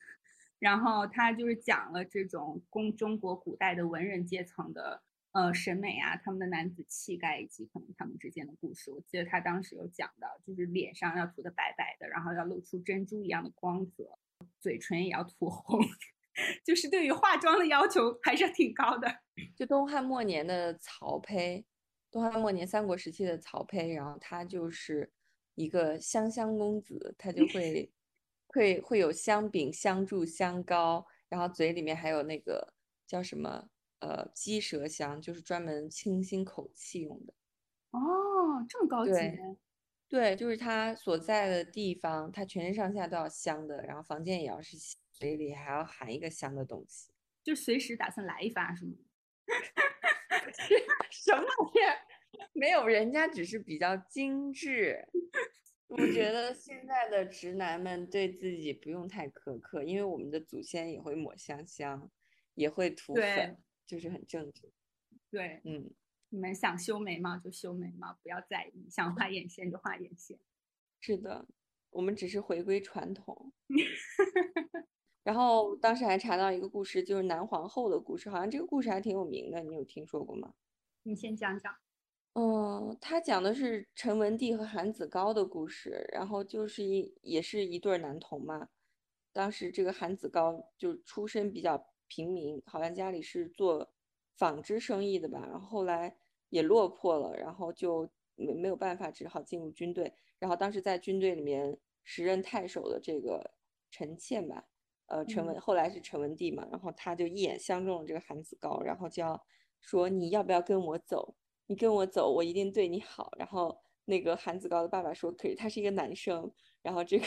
然后他就是讲了这种中中国古代的文人阶层的呃审美啊，他们的男子气概以及可能他们之间的故事。我记得他当时有讲到，就是脸上要涂的白白的，然后要露出珍珠一样的光泽，嘴唇也要涂红，就是对于化妆的要求还是挺高的。就东汉末年的曹丕，东汉末年三国时期的曹丕，然后他就是一个香香公子，他就会会会有香饼、香柱、香膏，然后嘴里面还有那个叫什么呃鸡舌香，就是专门清新口气用的。哦，这么高级。对，对，就是他所在的地方，他全身上下都要香的，然后房间也要是嘴里还要含一个香的东西，就随时打算来一发，是吗？什么玩意儿？没有，人家只是比较精致。我觉得现在的直男们对自己不用太苛刻，因为我们的祖先也会抹香香，也会涂粉，就是很正直。对，嗯，你们想修眉毛就修眉毛，不要在意；想画眼线就画眼线。是的，我们只是回归传统。然后当时还查到一个故事，就是南皇后的故事，好像这个故事还挺有名的，你有听说过吗？你先讲讲。嗯，他讲的是陈文帝和韩子高的故事，然后就是一也是一对男童嘛。当时这个韩子高就出身比较平民，好像家里是做纺织生意的吧，然后后来也落魄了，然后就没没有办法，只好进入军队。然后当时在军队里面时任太守的这个陈倩吧。呃，陈文后来是陈文帝嘛，然后他就一眼相中了这个韩子高，然后就要说你要不要跟我走？你跟我走，我一定对你好。然后那个韩子高的爸爸说，可是他是一个男生。然后这个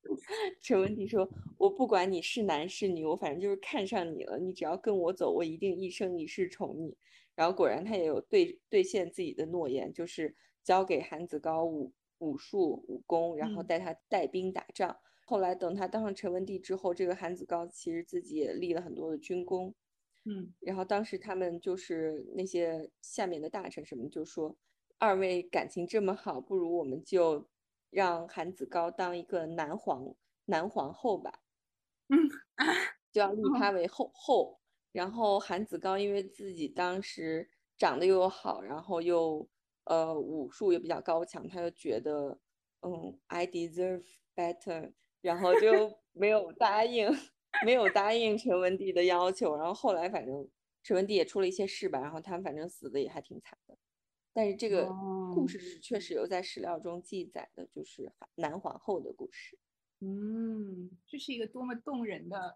陈文帝说，我不管你是男是女，我反正就是看上你了。你只要跟我走，我一定一生一世宠你。然后果然他也有兑兑现自己的诺言，就是教给韩子高武武术武功，然后带他带兵打仗。后来等他当上陈文帝之后，这个韩子高其实自己也立了很多的军功，嗯，然后当时他们就是那些下面的大臣什么就说，二位感情这么好，不如我们就让韩子高当一个男皇男皇后吧，嗯，就要立他为后后。然后韩子高因为自己当时长得又好，然后又呃武术也比较高强，他就觉得嗯，I deserve better。然后就没有答应，没有答应陈文帝的要求。然后后来反正陈文帝也出了一些事吧，然后他们反正死的也还挺惨的。但是这个故事是确实有在史料中记载的，就是南皇后的故事。嗯，这是一个多么动人的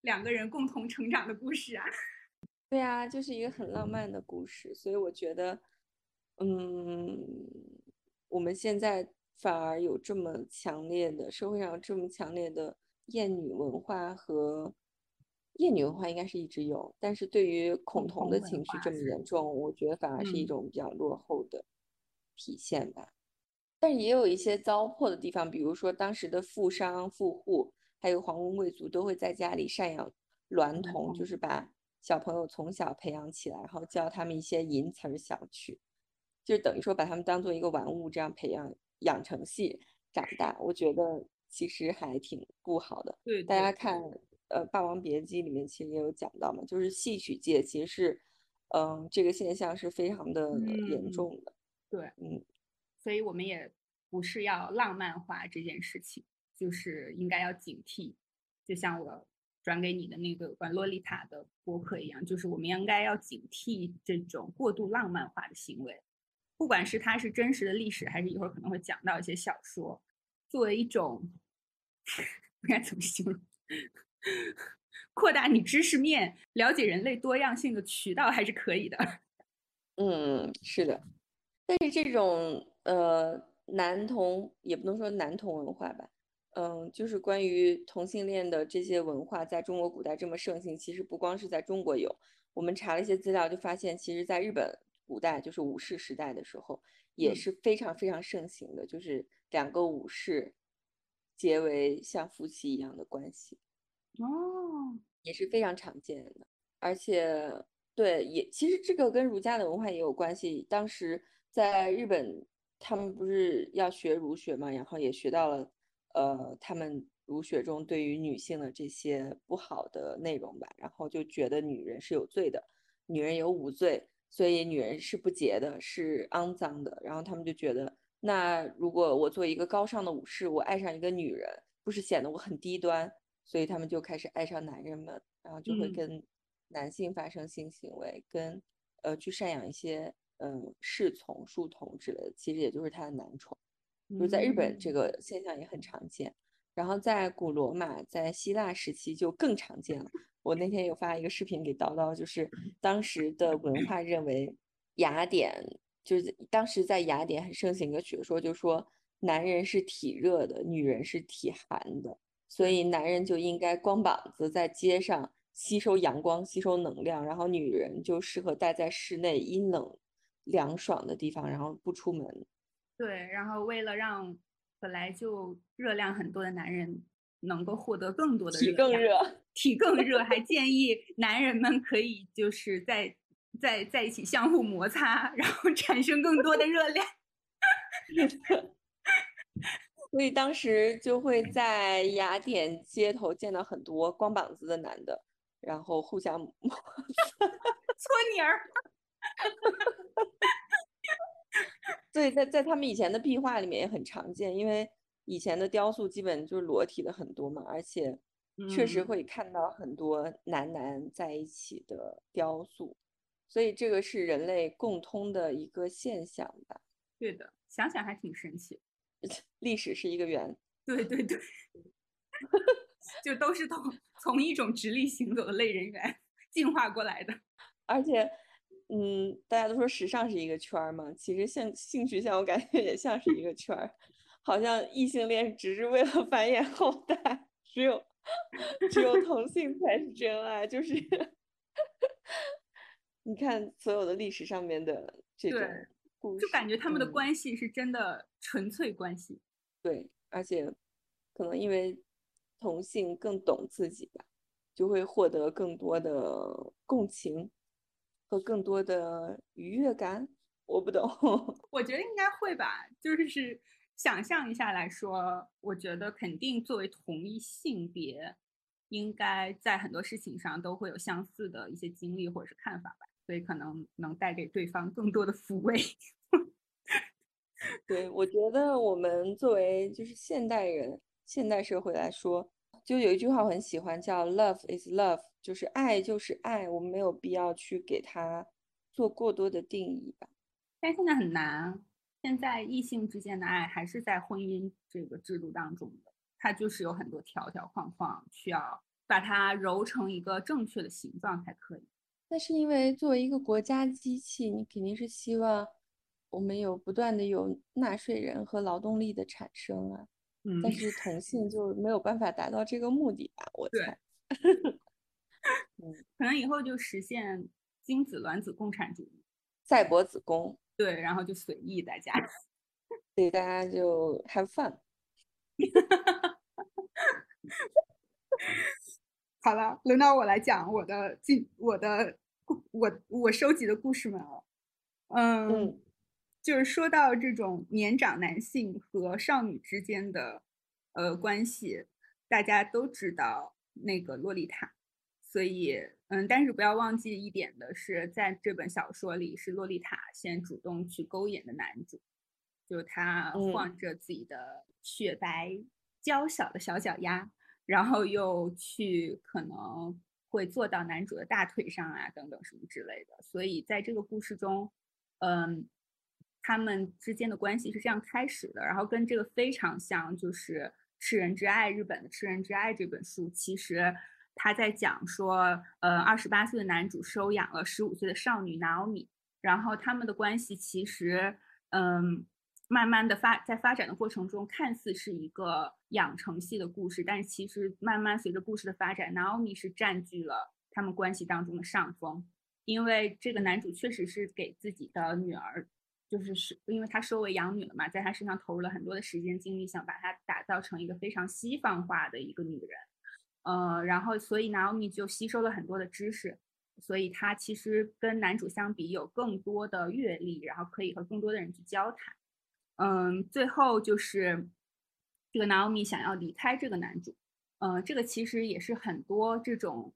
两个人共同成长的故事啊！对啊，就是一个很浪漫的故事。所以我觉得，嗯，我们现在。反而有这么强烈的社会上有这么强烈的厌女文化和厌女文化应该是一直有，但是对于恐同的情绪这么严重，我觉得反而是一种比较落后的体现吧。但是也有一些糟粕的地方，比如说当时的富商富户还有皇宫贵族都会在家里赡养娈童，就是把小朋友从小培养起来，然后教他们一些淫词小曲，就等于说把他们当做一个玩物这样培养。养成系长大，我觉得其实还挺不好的。对，大家看，呃，《霸王别姬》里面其实也有讲到嘛，就是戏曲界其实是，嗯，这个现象是非常的严重的。对，嗯，所以我们也不是要浪漫化这件事情，就是应该要警惕。就像我转给你的那个关洛丽塔的博客一样，就是我们应该要警惕这种过度浪漫化的行为。不管是它是真实的历史，还是一会儿可能会讲到一些小说，作为一种 应该怎么形容，扩大你知识面、了解人类多样性的渠道还是可以的。嗯，是的。但是这种呃男同也不能说男同文化吧，嗯，就是关于同性恋的这些文化，在中国古代这么盛行，其实不光是在中国有。我们查了一些资料，就发现其实在日本。古代就是武士时代的时候，也是非常非常盛行的，就是两个武士结为像夫妻一样的关系，哦，也是非常常见的。而且，对，也其实这个跟儒家的文化也有关系。当时在日本，他们不是要学儒学嘛，然后也学到了，呃，他们儒学中对于女性的这些不好的内容吧，然后就觉得女人是有罪的，女人有五罪。所以女人是不洁的，是肮脏的。然后他们就觉得，那如果我做一个高尚的武士，我爱上一个女人，不是显得我很低端？所以他们就开始爱上男人们，然后就会跟男性发生性行为，跟呃去赡养一些嗯侍从、庶童之类的，其实也就是他的男宠。就是在日本这个现象也很常见，然后在古罗马、在希腊时期就更常见了。我那天有发一个视频给叨叨，就是当时的文化认为雅典，就是当时在雅典很盛行一个学说，就说男人是体热的，女人是体寒的，所以男人就应该光膀子在街上吸收阳光、吸收能量，然后女人就适合待在室内阴冷凉爽的地方，然后不出门。对，然后为了让本来就热量很多的男人能够获得更多的体更热，体更热，还建议男人们可以就是在在在一起相互摩擦，然后产生更多的热量。所以当时就会在雅典街头见到很多光膀子的男的，然后互相 搓泥儿。对，在在他们以前的壁画里面也很常见，因为以前的雕塑基本就是裸体的很多嘛，而且确实会看到很多男男在一起的雕塑，所以这个是人类共通的一个现象吧？对的，想想还挺神奇。历史是一个圆。对对对，就都是从从一种直立行走的类人猿进化过来的，而且。嗯，大家都说时尚是一个圈儿嘛，其实性性取向我感觉也像是一个圈儿，好像异性恋只是为了繁衍后代，只有只有同性才是真爱，就是你看所有的历史上面的这种故事，就感觉他们的关系是真的纯粹关系。对，而且可能因为同性更懂自己吧，就会获得更多的共情。和更多的愉悦感，我不懂，我觉得应该会吧。就是想象一下来说，我觉得肯定作为同一性别，应该在很多事情上都会有相似的一些经历或者是看法吧。所以可能能带给对方更多的抚慰。对，我觉得我们作为就是现代人、现代社会来说。就有一句话我很喜欢，叫 “love is love”，就是爱就是爱，我们没有必要去给它做过多的定义吧。但现在很难，现在异性之间的爱还是在婚姻这个制度当中的，它就是有很多条条框框，需要把它揉成一个正确的形状才可以。那是因为作为一个国家机器，你肯定是希望我们有不断的有纳税人和劳动力的产生啊。但是同性就没有办法达到这个目的吧？我猜。嗯，可能以后就实现精子卵子共产主义，赛博子宫。对，然后就随意大家，所以，大家就 have fun。好了，轮到我来讲我的进我的我我收集的故事们了。嗯。就是说到这种年长男性和少女之间的呃关系，大家都知道那个洛丽塔，所以嗯，但是不要忘记一点的是，在这本小说里是洛丽塔先主动去勾引的男主，就是他晃着自己的雪白娇小的小脚丫，然后又去可能会坐到男主的大腿上啊等等什么之类的，所以在这个故事中，嗯。他们之间的关系是这样开始的，然后跟这个非常像，就是《吃人之爱》日本的《吃人之爱》这本书，其实他在讲说，呃，二十八岁的男主收养了十五岁的少女 Naomi，然后他们的关系其实，嗯，慢慢的发在发展的过程中，看似是一个养成系的故事，但是其实慢慢随着故事的发展，Naomi 是占据了他们关系当中的上风，因为这个男主确实是给自己的女儿。就是是因为他收为养女了嘛，在他身上投入了很多的时间精力，想把她打造成一个非常西方化的一个女人，呃，然后所以 Naomi 就吸收了很多的知识，所以她其实跟男主相比有更多的阅历，然后可以和更多的人去交谈，嗯，最后就是这个 Naomi 想要离开这个男主，嗯，这个其实也是很多这种。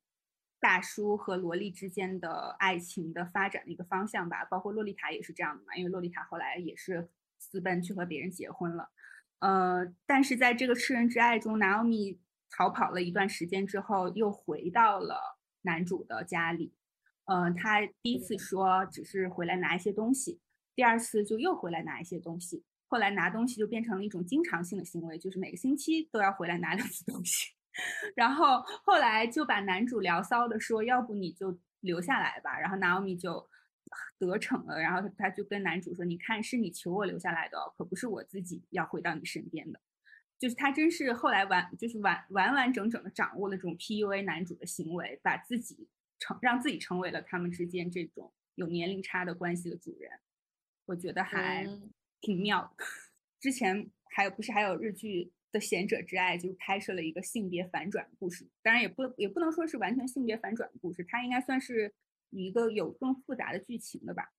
大叔和萝莉之间的爱情的发展的一个方向吧，包括洛丽塔也是这样的嘛，因为洛丽塔后来也是私奔去和别人结婚了，呃，但是在这个痴人之爱中，拿奥米逃跑了一段时间之后，又回到了男主的家里，嗯，他第一次说只是回来拿一些东西，第二次就又回来拿一些东西，后来拿东西就变成了一种经常性的行为，就是每个星期都要回来拿两次东西。然后后来就把男主聊骚的说，要不你就留下来吧。然后 Naomi 就得逞了，然后他就跟男主说：“你看，是你求我留下来的，可不是我自己要回到你身边的。”就是他真是后来完，就是完完完整整的掌握了这种 PUA 男主的行为，把自己成让自己成为了他们之间这种有年龄差的关系的主人。我觉得还挺妙的。之前还有不是还有日剧？的贤者之爱就拍摄了一个性别反转的故事，当然也不也不能说是完全性别反转的故事，它应该算是一个有更复杂的剧情的吧。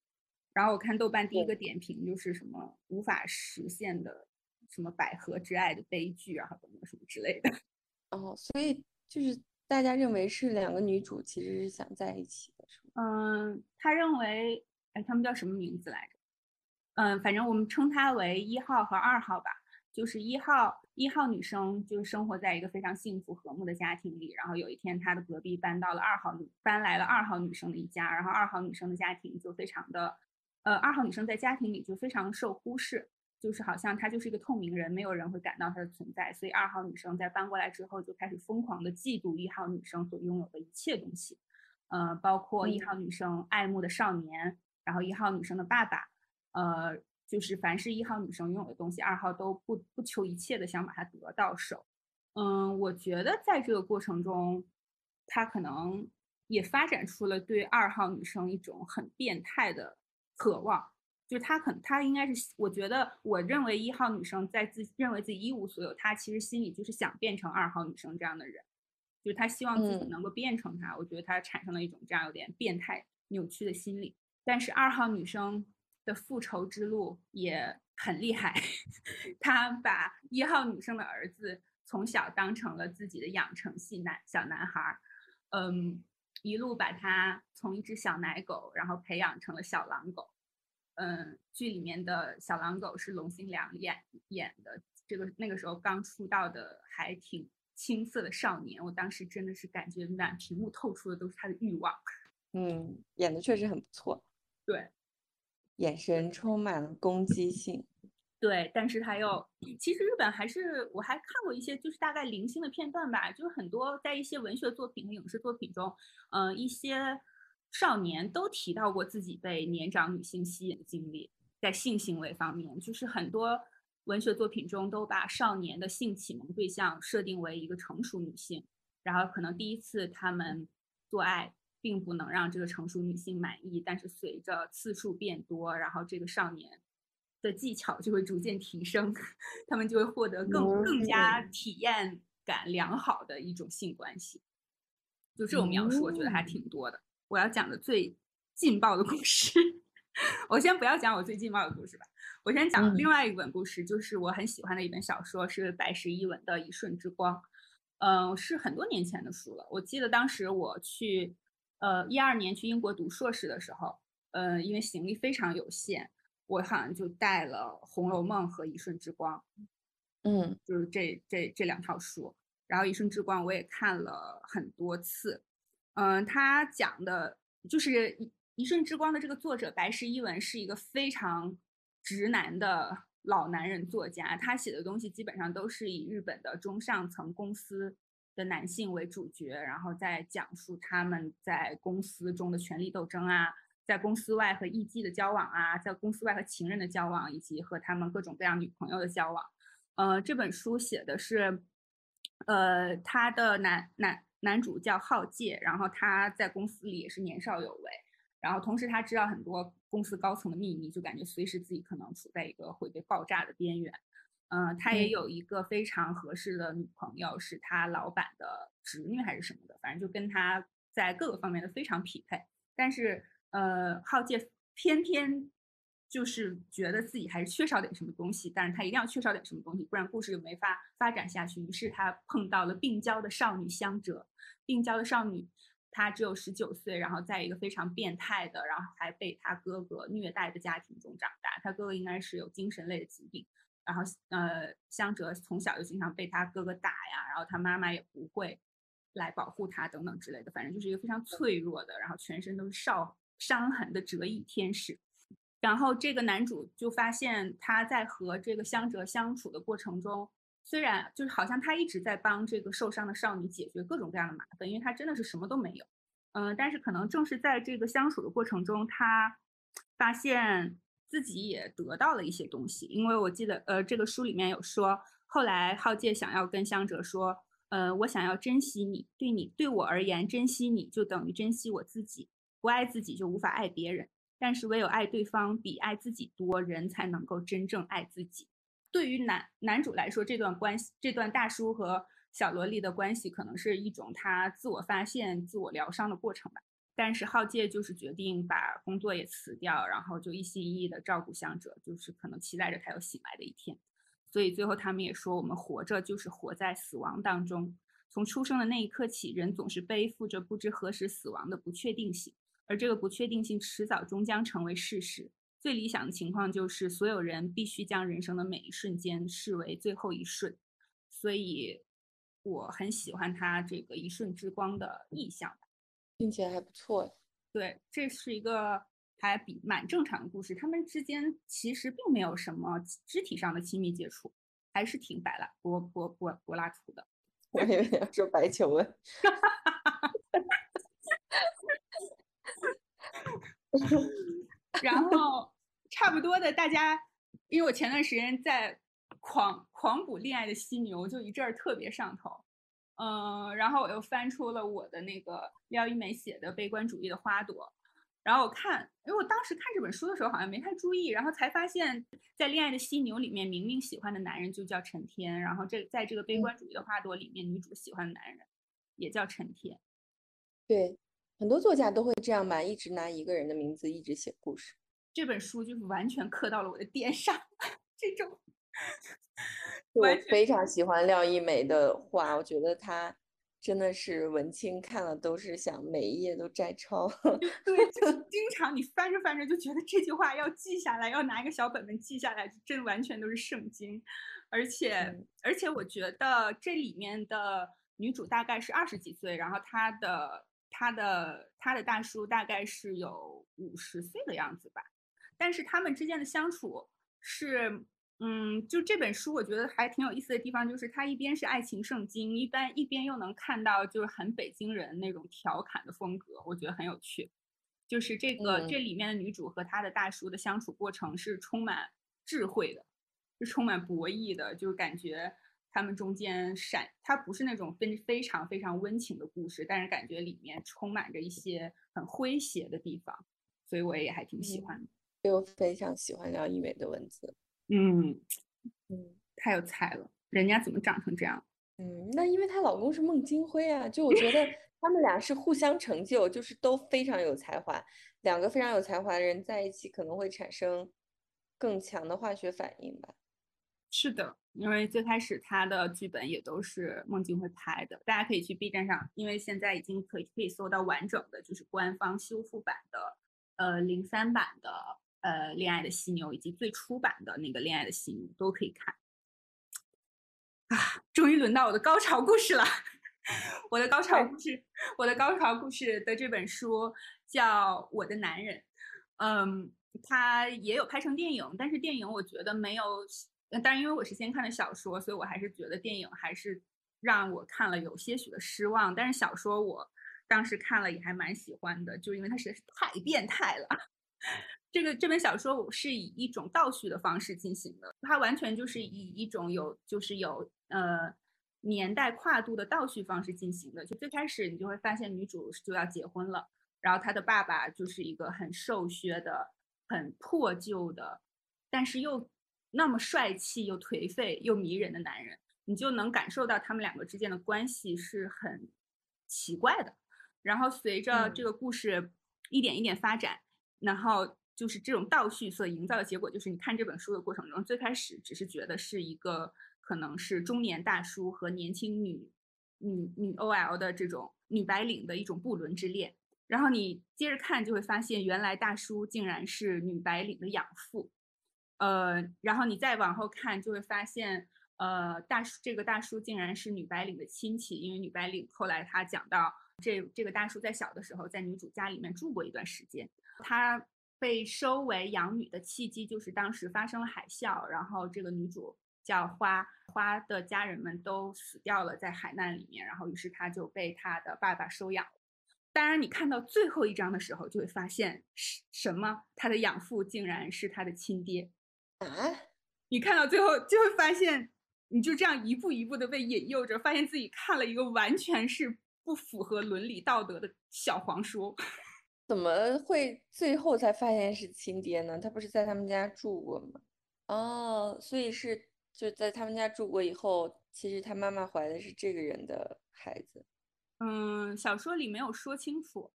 然后我看豆瓣第一个点评就是什么无法实现的什么百合之爱的悲剧啊，什么什么之类的。哦，所以就是大家认为是两个女主其实是想在一起的，是吗？嗯，他认为，哎，他们叫什么名字来着？嗯，反正我们称她为一号和二号吧。就是一号一号女生，就是生活在一个非常幸福和睦的家庭里。然后有一天，她的隔壁搬到了二号女，搬来了二号女生的一家。然后二号女生的家庭就非常的，呃，二号女生在家庭里就非常受忽视，就是好像她就是一个透明人，没有人会感到她的存在。所以二号女生在搬过来之后，就开始疯狂的嫉妒一号女生所拥有的一切东西，呃，包括一号女生爱慕的少年，然后一号女生的爸爸，呃。就是凡是一号女生拥有的东西，二号都不不求一切的想把它得到手。嗯，我觉得在这个过程中，他可能也发展出了对二号女生一种很变态的渴望。就是他可他应该是，我觉得我认为一号女生在自认为自己一无所有，她其实心里就是想变成二号女生这样的人，就是她希望自己能够变成她。我觉得她产生了一种这样有点变态扭曲的心理。但是二号女生。的复仇之路也很厉害，她把一号女生的儿子从小当成了自己的养成系男小男孩，嗯，一路把他从一只小奶狗，然后培养成了小狼狗，嗯，剧里面的小狼狗是龙心良演演的，这个那个时候刚出道的还挺青涩的少年，我当时真的是感觉满屏幕透出的都是他的欲望，嗯，演的确实很不错，对。眼神充满了攻击性，对，但是他又，其实日本还是我还看过一些，就是大概零星的片段吧，就是很多在一些文学作品和影视作品中，嗯，一些少年都提到过自己被年长女性吸引的经历，在性行为方面，就是很多文学作品中都把少年的性启蒙对象设定为一个成熟女性，然后可能第一次他们做爱。并不能让这个成熟女性满意，但是随着次数变多，然后这个少年的技巧就会逐渐提升，他们就会获得更更加体验感良好的一种性关系。就这种描述，我觉得还挺多的。我要讲的最劲爆的故事，我先不要讲我最劲爆的故事吧，我先讲另外一本故事，就是我很喜欢的一本小说，是白石一文的《一瞬之光》。嗯，是很多年前的书了。我记得当时我去。呃，一二年去英国读硕士的时候，呃，因为行李非常有限，我好像就带了《红楼梦》和《一瞬之光》，嗯，就是这这这两套书。然后《一瞬之光》我也看了很多次，嗯，他讲的就是《一瞬之光》的这个作者白石一文是一个非常直男的老男人作家，他写的东西基本上都是以日本的中上层公司。的男性为主角，然后再讲述他们在公司中的权力斗争啊，在公司外和艺妓的交往啊，在公司外和情人的交往，以及和他们各种各样女朋友的交往。呃，这本书写的是，呃，他的男男男主叫浩介，然后他在公司里也是年少有为，然后同时他知道很多公司高层的秘密，就感觉随时自己可能处在一个会被爆炸的边缘。嗯，他也有一个非常合适的女朋友，是他老板的侄女还是什么的，反正就跟他在各个方面都非常匹配。但是，呃，浩介偏偏就是觉得自己还是缺少点什么东西，但是他一定要缺少点什么东西，不然故事就没法发展下去。于是他碰到了病娇的少女香哲，病娇的少女她只有十九岁，然后在一个非常变态的，然后还被他哥哥虐待的家庭中长大。他哥哥应该是有精神类的疾病。然后，呃，香哲从小就经常被他哥哥打呀，然后他妈妈也不会来保护他等等之类的，反正就是一个非常脆弱的，然后全身都是少伤痕的折翼天使。然后这个男主就发现他在和这个香哲相处的过程中，虽然就是好像他一直在帮这个受伤的少女解决各种各样的麻烦，因为他真的是什么都没有。嗯，但是可能正是在这个相处的过程中，他发现自己也得到了一些东西。因为我记得，呃，这个书里面有说，后来浩介想要跟香哲说，呃，我想要珍惜你，对你对我而言，珍惜你就等于珍惜我自己，不爱自己就无法爱别人。但是唯有爱对方比爱自己多，人才能够真正爱自己。对于男男主来说，这段关系，这段大叔和小萝莉的关系，可能是一种他自我发现、自我疗伤的过程吧。但是浩介就是决定把工作也辞掉，然后就一心一意的照顾香哲，就是可能期待着他有醒来的一天。所以最后他们也说，我们活着就是活在死亡当中。从出生的那一刻起，人总是背负着不知何时死亡的不确定性。而这个不确定性迟早终将成为事实。最理想的情况就是，所有人必须将人生的每一瞬间视为最后一瞬。所以，我很喜欢他这个一瞬之光的意象，听起来还不错。对，这是一个还比蛮正常的故事。他们之间其实并没有什么肢体上的亲密接触，还是挺柏拉柏柏柏柏拉图的。我以为要说白求恩。然后差不多的，大家，因为我前段时间在狂狂补《恋爱的犀牛》，就一阵儿特别上头，嗯，然后我又翻出了我的那个廖一梅写的《悲观主义的花朵》，然后我看，因为我当时看这本书的时候好像没太注意，然后才发现，在《恋爱的犀牛》里面，明明喜欢的男人就叫陈天，然后这在这个《悲观主义的花朵》里面，女主喜欢的男人也叫陈天，对。很多作家都会这样吧，一直拿一个人的名字一直写故事。这本书就是完全刻到了我的点上，这种。我非常喜欢廖一梅的话，我觉得她真的是文青，看了都是想每一页都摘抄。对，就经常你翻着翻着就觉得这句话要记下来，要拿一个小本本记下来，这完全都是圣经。而且，而且我觉得这里面的女主大概是二十几岁，然后她的。他的他的大叔大概是有五十岁的样子吧，但是他们之间的相处是，嗯，就这本书我觉得还挺有意思的地方，就是它一边是爱情圣经，一般一边又能看到就是很北京人那种调侃的风格，我觉得很有趣。就是这个这里面的女主和她的大叔的相处过程是充满智慧的，是充满博弈的，就是感觉。他们中间闪，它不是那种非非常非常温情的故事，但是感觉里面充满着一些很诙谐的地方，所以我也还挺喜欢的。我非常喜欢廖一梅的文字，嗯 嗯，太有才了，人家怎么长成这样？嗯，那因为她老公是孟京辉啊，就我觉得 他们俩是互相成就，就是都非常有才华，两个非常有才华的人在一起可能会产生更强的化学反应吧。是的，因为最开始他的剧本也都是孟京辉拍的，大家可以去 B 站上，因为现在已经可以可以搜到完整的，就是官方修复版的，呃，零三版的呃《恋爱的犀牛》，以及最初版的那个《恋爱的犀牛》都可以看。啊，终于轮到我的高潮故事了！我的高潮故事，我的高潮故事的这本书叫《我的男人》，嗯，它也有拍成电影，但是电影我觉得没有。但是因为我是先看的小说，所以我还是觉得电影还是让我看了有些许的失望。但是小说我当时看了也还蛮喜欢的，就因为它实在是太变态了。这个这本小说我是以一种倒叙的方式进行的，它完全就是以一种有就是有呃年代跨度的倒叙方式进行的。就最开始你就会发现女主就要结婚了，然后她的爸爸就是一个很瘦削的、很破旧的，但是又。那么帅气又颓废又迷人的男人，你就能感受到他们两个之间的关系是很奇怪的。然后随着这个故事一点一点发展，然后就是这种倒叙所营造的结果，就是你看这本书的过程中，最开始只是觉得是一个可能是中年大叔和年轻女女女 OL 的这种女白领的一种不伦之恋，然后你接着看就会发现，原来大叔竟然是女白领的养父。呃，然后你再往后看，就会发现，呃，大叔这个大叔竟然是女白领的亲戚，因为女白领后来他讲到这这个大叔在小的时候在女主家里面住过一段时间，他被收为养女的契机就是当时发生了海啸，然后这个女主叫花花的家人们都死掉了在海难里面，然后于是他就被他的爸爸收养。当然，你看到最后一章的时候，就会发现什什么？他的养父竟然是他的亲爹啊！你看到最后就会发现，你就这样一步一步的被引诱着，发现自己看了一个完全是不符合伦理道德的小黄书。怎么会最后才发现是亲爹呢？他不是在他们家住过吗？哦，所以是就在他们家住过以后，其实他妈妈怀的是这个人的孩子。嗯，小说里没有说清楚，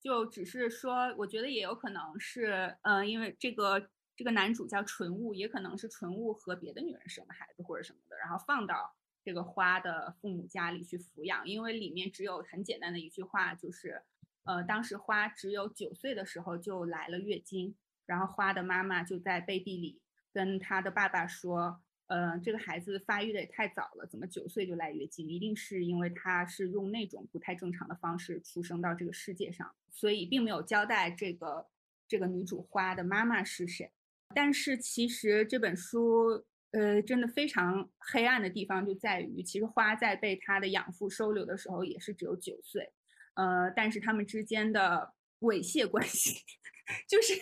就只是说，我觉得也有可能是，嗯，因为这个这个男主叫纯物，也可能是纯物和别的女人生的孩子或者什么的，然后放到这个花的父母家里去抚养，因为里面只有很简单的一句话，就是，呃，当时花只有九岁的时候就来了月经，然后花的妈妈就在背地里跟他的爸爸说。呃，这个孩子发育的也太早了，怎么九岁就来月经？一定是因为他是用那种不太正常的方式出生到这个世界上，所以并没有交代这个这个女主花的妈妈是谁。但是其实这本书，呃，真的非常黑暗的地方就在于，其实花在被他的养父收留的时候也是只有九岁，呃，但是他们之间的猥亵关系，就是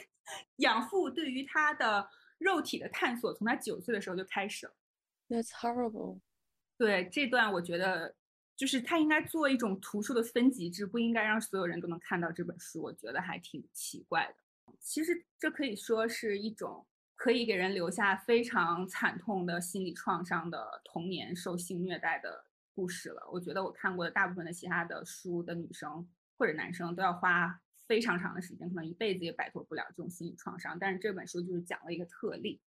养父对于他的。肉体的探索从他九岁的时候就开始了。That's horrible。对这段，我觉得就是他应该做一种图书的分级制，不应该让所有人都能看到这本书。我觉得还挺奇怪的。其实这可以说是一种可以给人留下非常惨痛的心理创伤的童年受性虐待的故事了。我觉得我看过的大部分的其他的书的女生或者男生都要花。非常长的时间，可能一辈子也摆脱不了这种心理创伤。但是这本书就是讲了一个特例，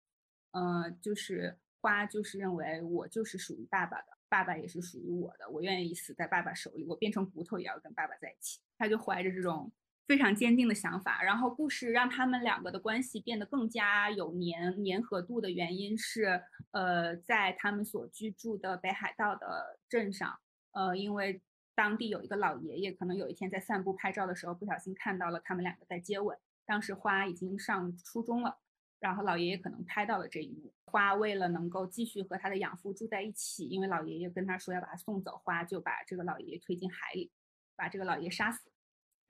呃，就是花就是认为我就是属于爸爸的，爸爸也是属于我的，我愿意死在爸爸手里，我变成骨头也要跟爸爸在一起。他就怀着这种非常坚定的想法。然后故事让他们两个的关系变得更加有粘粘合度的原因是，呃，在他们所居住的北海道的镇上，呃，因为。当地有一个老爷爷，可能有一天在散步拍照的时候，不小心看到了他们两个在接吻。当时花已经上初中了，然后老爷爷可能拍到了这一幕。花为了能够继续和他的养父住在一起，因为老爷爷跟他说要把他送走，花就把这个老爷爷推进海里，把这个老爷杀死。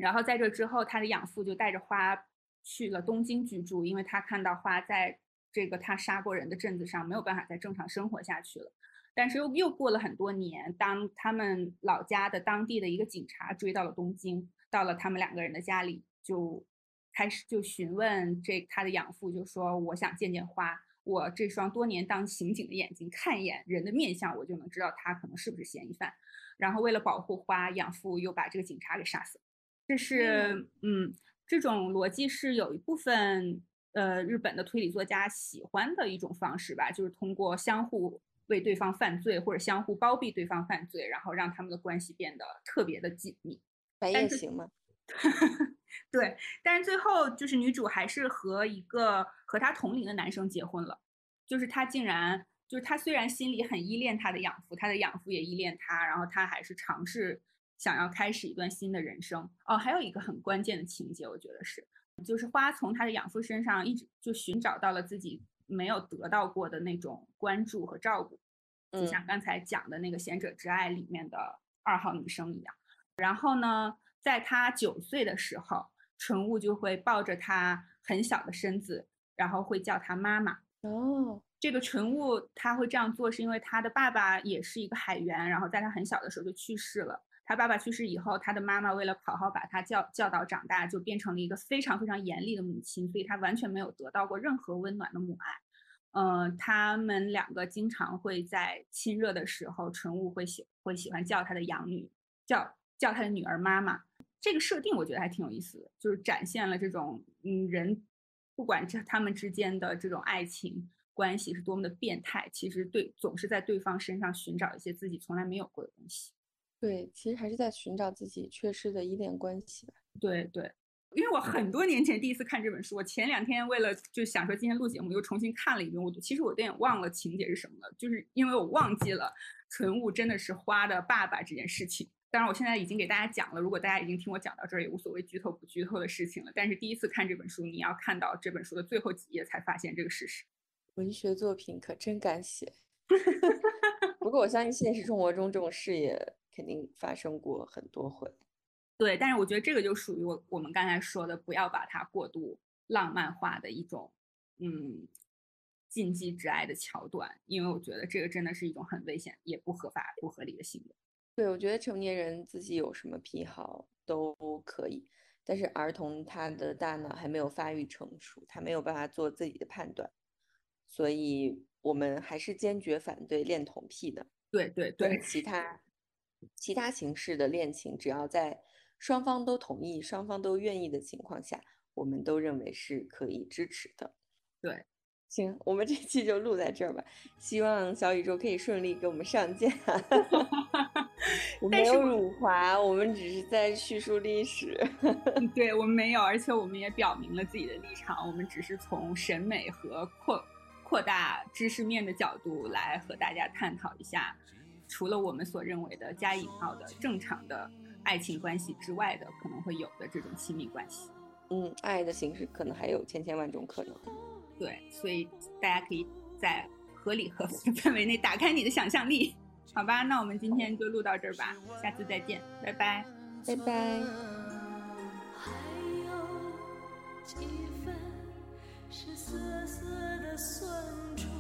然后在这之后，他的养父就带着花去了东京居住，因为他看到花在这个他杀过人的镇子上没有办法再正常生活下去了。但是又又过了很多年，当他们老家的当地的一个警察追到了东京，到了他们两个人的家里，就开始就询问这他的养父，就说我想见见花，我这双多年当刑警的眼睛看一眼人的面相，我就能知道他可能是不是嫌疑犯。然后为了保护花，养父又把这个警察给杀死。这是嗯，这种逻辑是有一部分呃日本的推理作家喜欢的一种方式吧，就是通过相互。为对方犯罪，或者相互包庇对方犯罪，然后让他们的关系变得特别的紧密。白夜行吗？对，但是最后就是女主还是和一个和她同龄的男生结婚了。就是她竟然，就是她虽然心里很依恋她的养父，她的养父也依恋她，然后她还是尝试想要开始一段新的人生。哦，还有一个很关键的情节，我觉得是，就是花从她的养父身上一直就寻找到了自己。没有得到过的那种关注和照顾，就像刚才讲的那个《贤者之爱》里面的二号女生一样。然后呢，在她九岁的时候，纯雾就会抱着她很小的身子，然后会叫她妈妈。哦，这个纯雾他会这样做，是因为他的爸爸也是一个海员，然后在他很小的时候就去世了。他爸爸去世以后，他的妈妈为了好好把他教教导长大，就变成了一个非常非常严厉的母亲，所以他完全没有得到过任何温暖的母爱。嗯，他们两个经常会在亲热的时候，纯物会喜会喜欢叫他的养女，叫叫他的女儿妈妈。这个设定我觉得还挺有意思的，就是展现了这种嗯人，不管这他们之间的这种爱情关系是多么的变态，其实对总是在对方身上寻找一些自己从来没有过的东西。对，其实还是在寻找自己缺失的依恋关系吧。对对，因为我很多年前第一次看这本书，我前两天为了就想说今天录节目，又重新看了一遍。我其实我有点忘了情节是什么了，就是因为我忘记了纯雾真的是花的爸爸这件事情。当然，我现在已经给大家讲了，如果大家已经听我讲到这儿，也无所谓剧透不剧透的事情了。但是第一次看这本书，你要看到这本书的最后几页才发现这个事实。文学作品可真敢写。不过我相信现实生活中这种事也肯定发生过很多回。对，但是我觉得这个就属于我我们刚才说的，不要把它过度浪漫化的一种，嗯，禁忌之爱的桥段，因为我觉得这个真的是一种很危险也不合法、不合理的行为。对，我觉得成年人自己有什么癖好都可以，但是儿童他的大脑还没有发育成熟，他没有办法做自己的判断，所以我们还是坚决反对恋童癖的。对对对，其他其他形式的恋情，只要在双方都同意、双方都愿意的情况下，我们都认为是可以支持的。对，行，我们这期就录在这儿吧。希望小宇宙可以顺利给我们上架。我 没有辱华，我们只是在叙述历史。对我们没有，而且我们也表明了自己的立场。我们只是从审美和扩扩大知识面的角度来和大家探讨一下，除了我们所认为的加引号的正常的。爱情关系之外的可能会有的这种亲密关系，嗯，爱的形式可能还有千千万种可能。对，所以大家可以在合理合法范围内打开你的想象力，好吧？那我们今天就录到这儿吧，下次再见，拜拜，拜拜。保持着孤独的温度。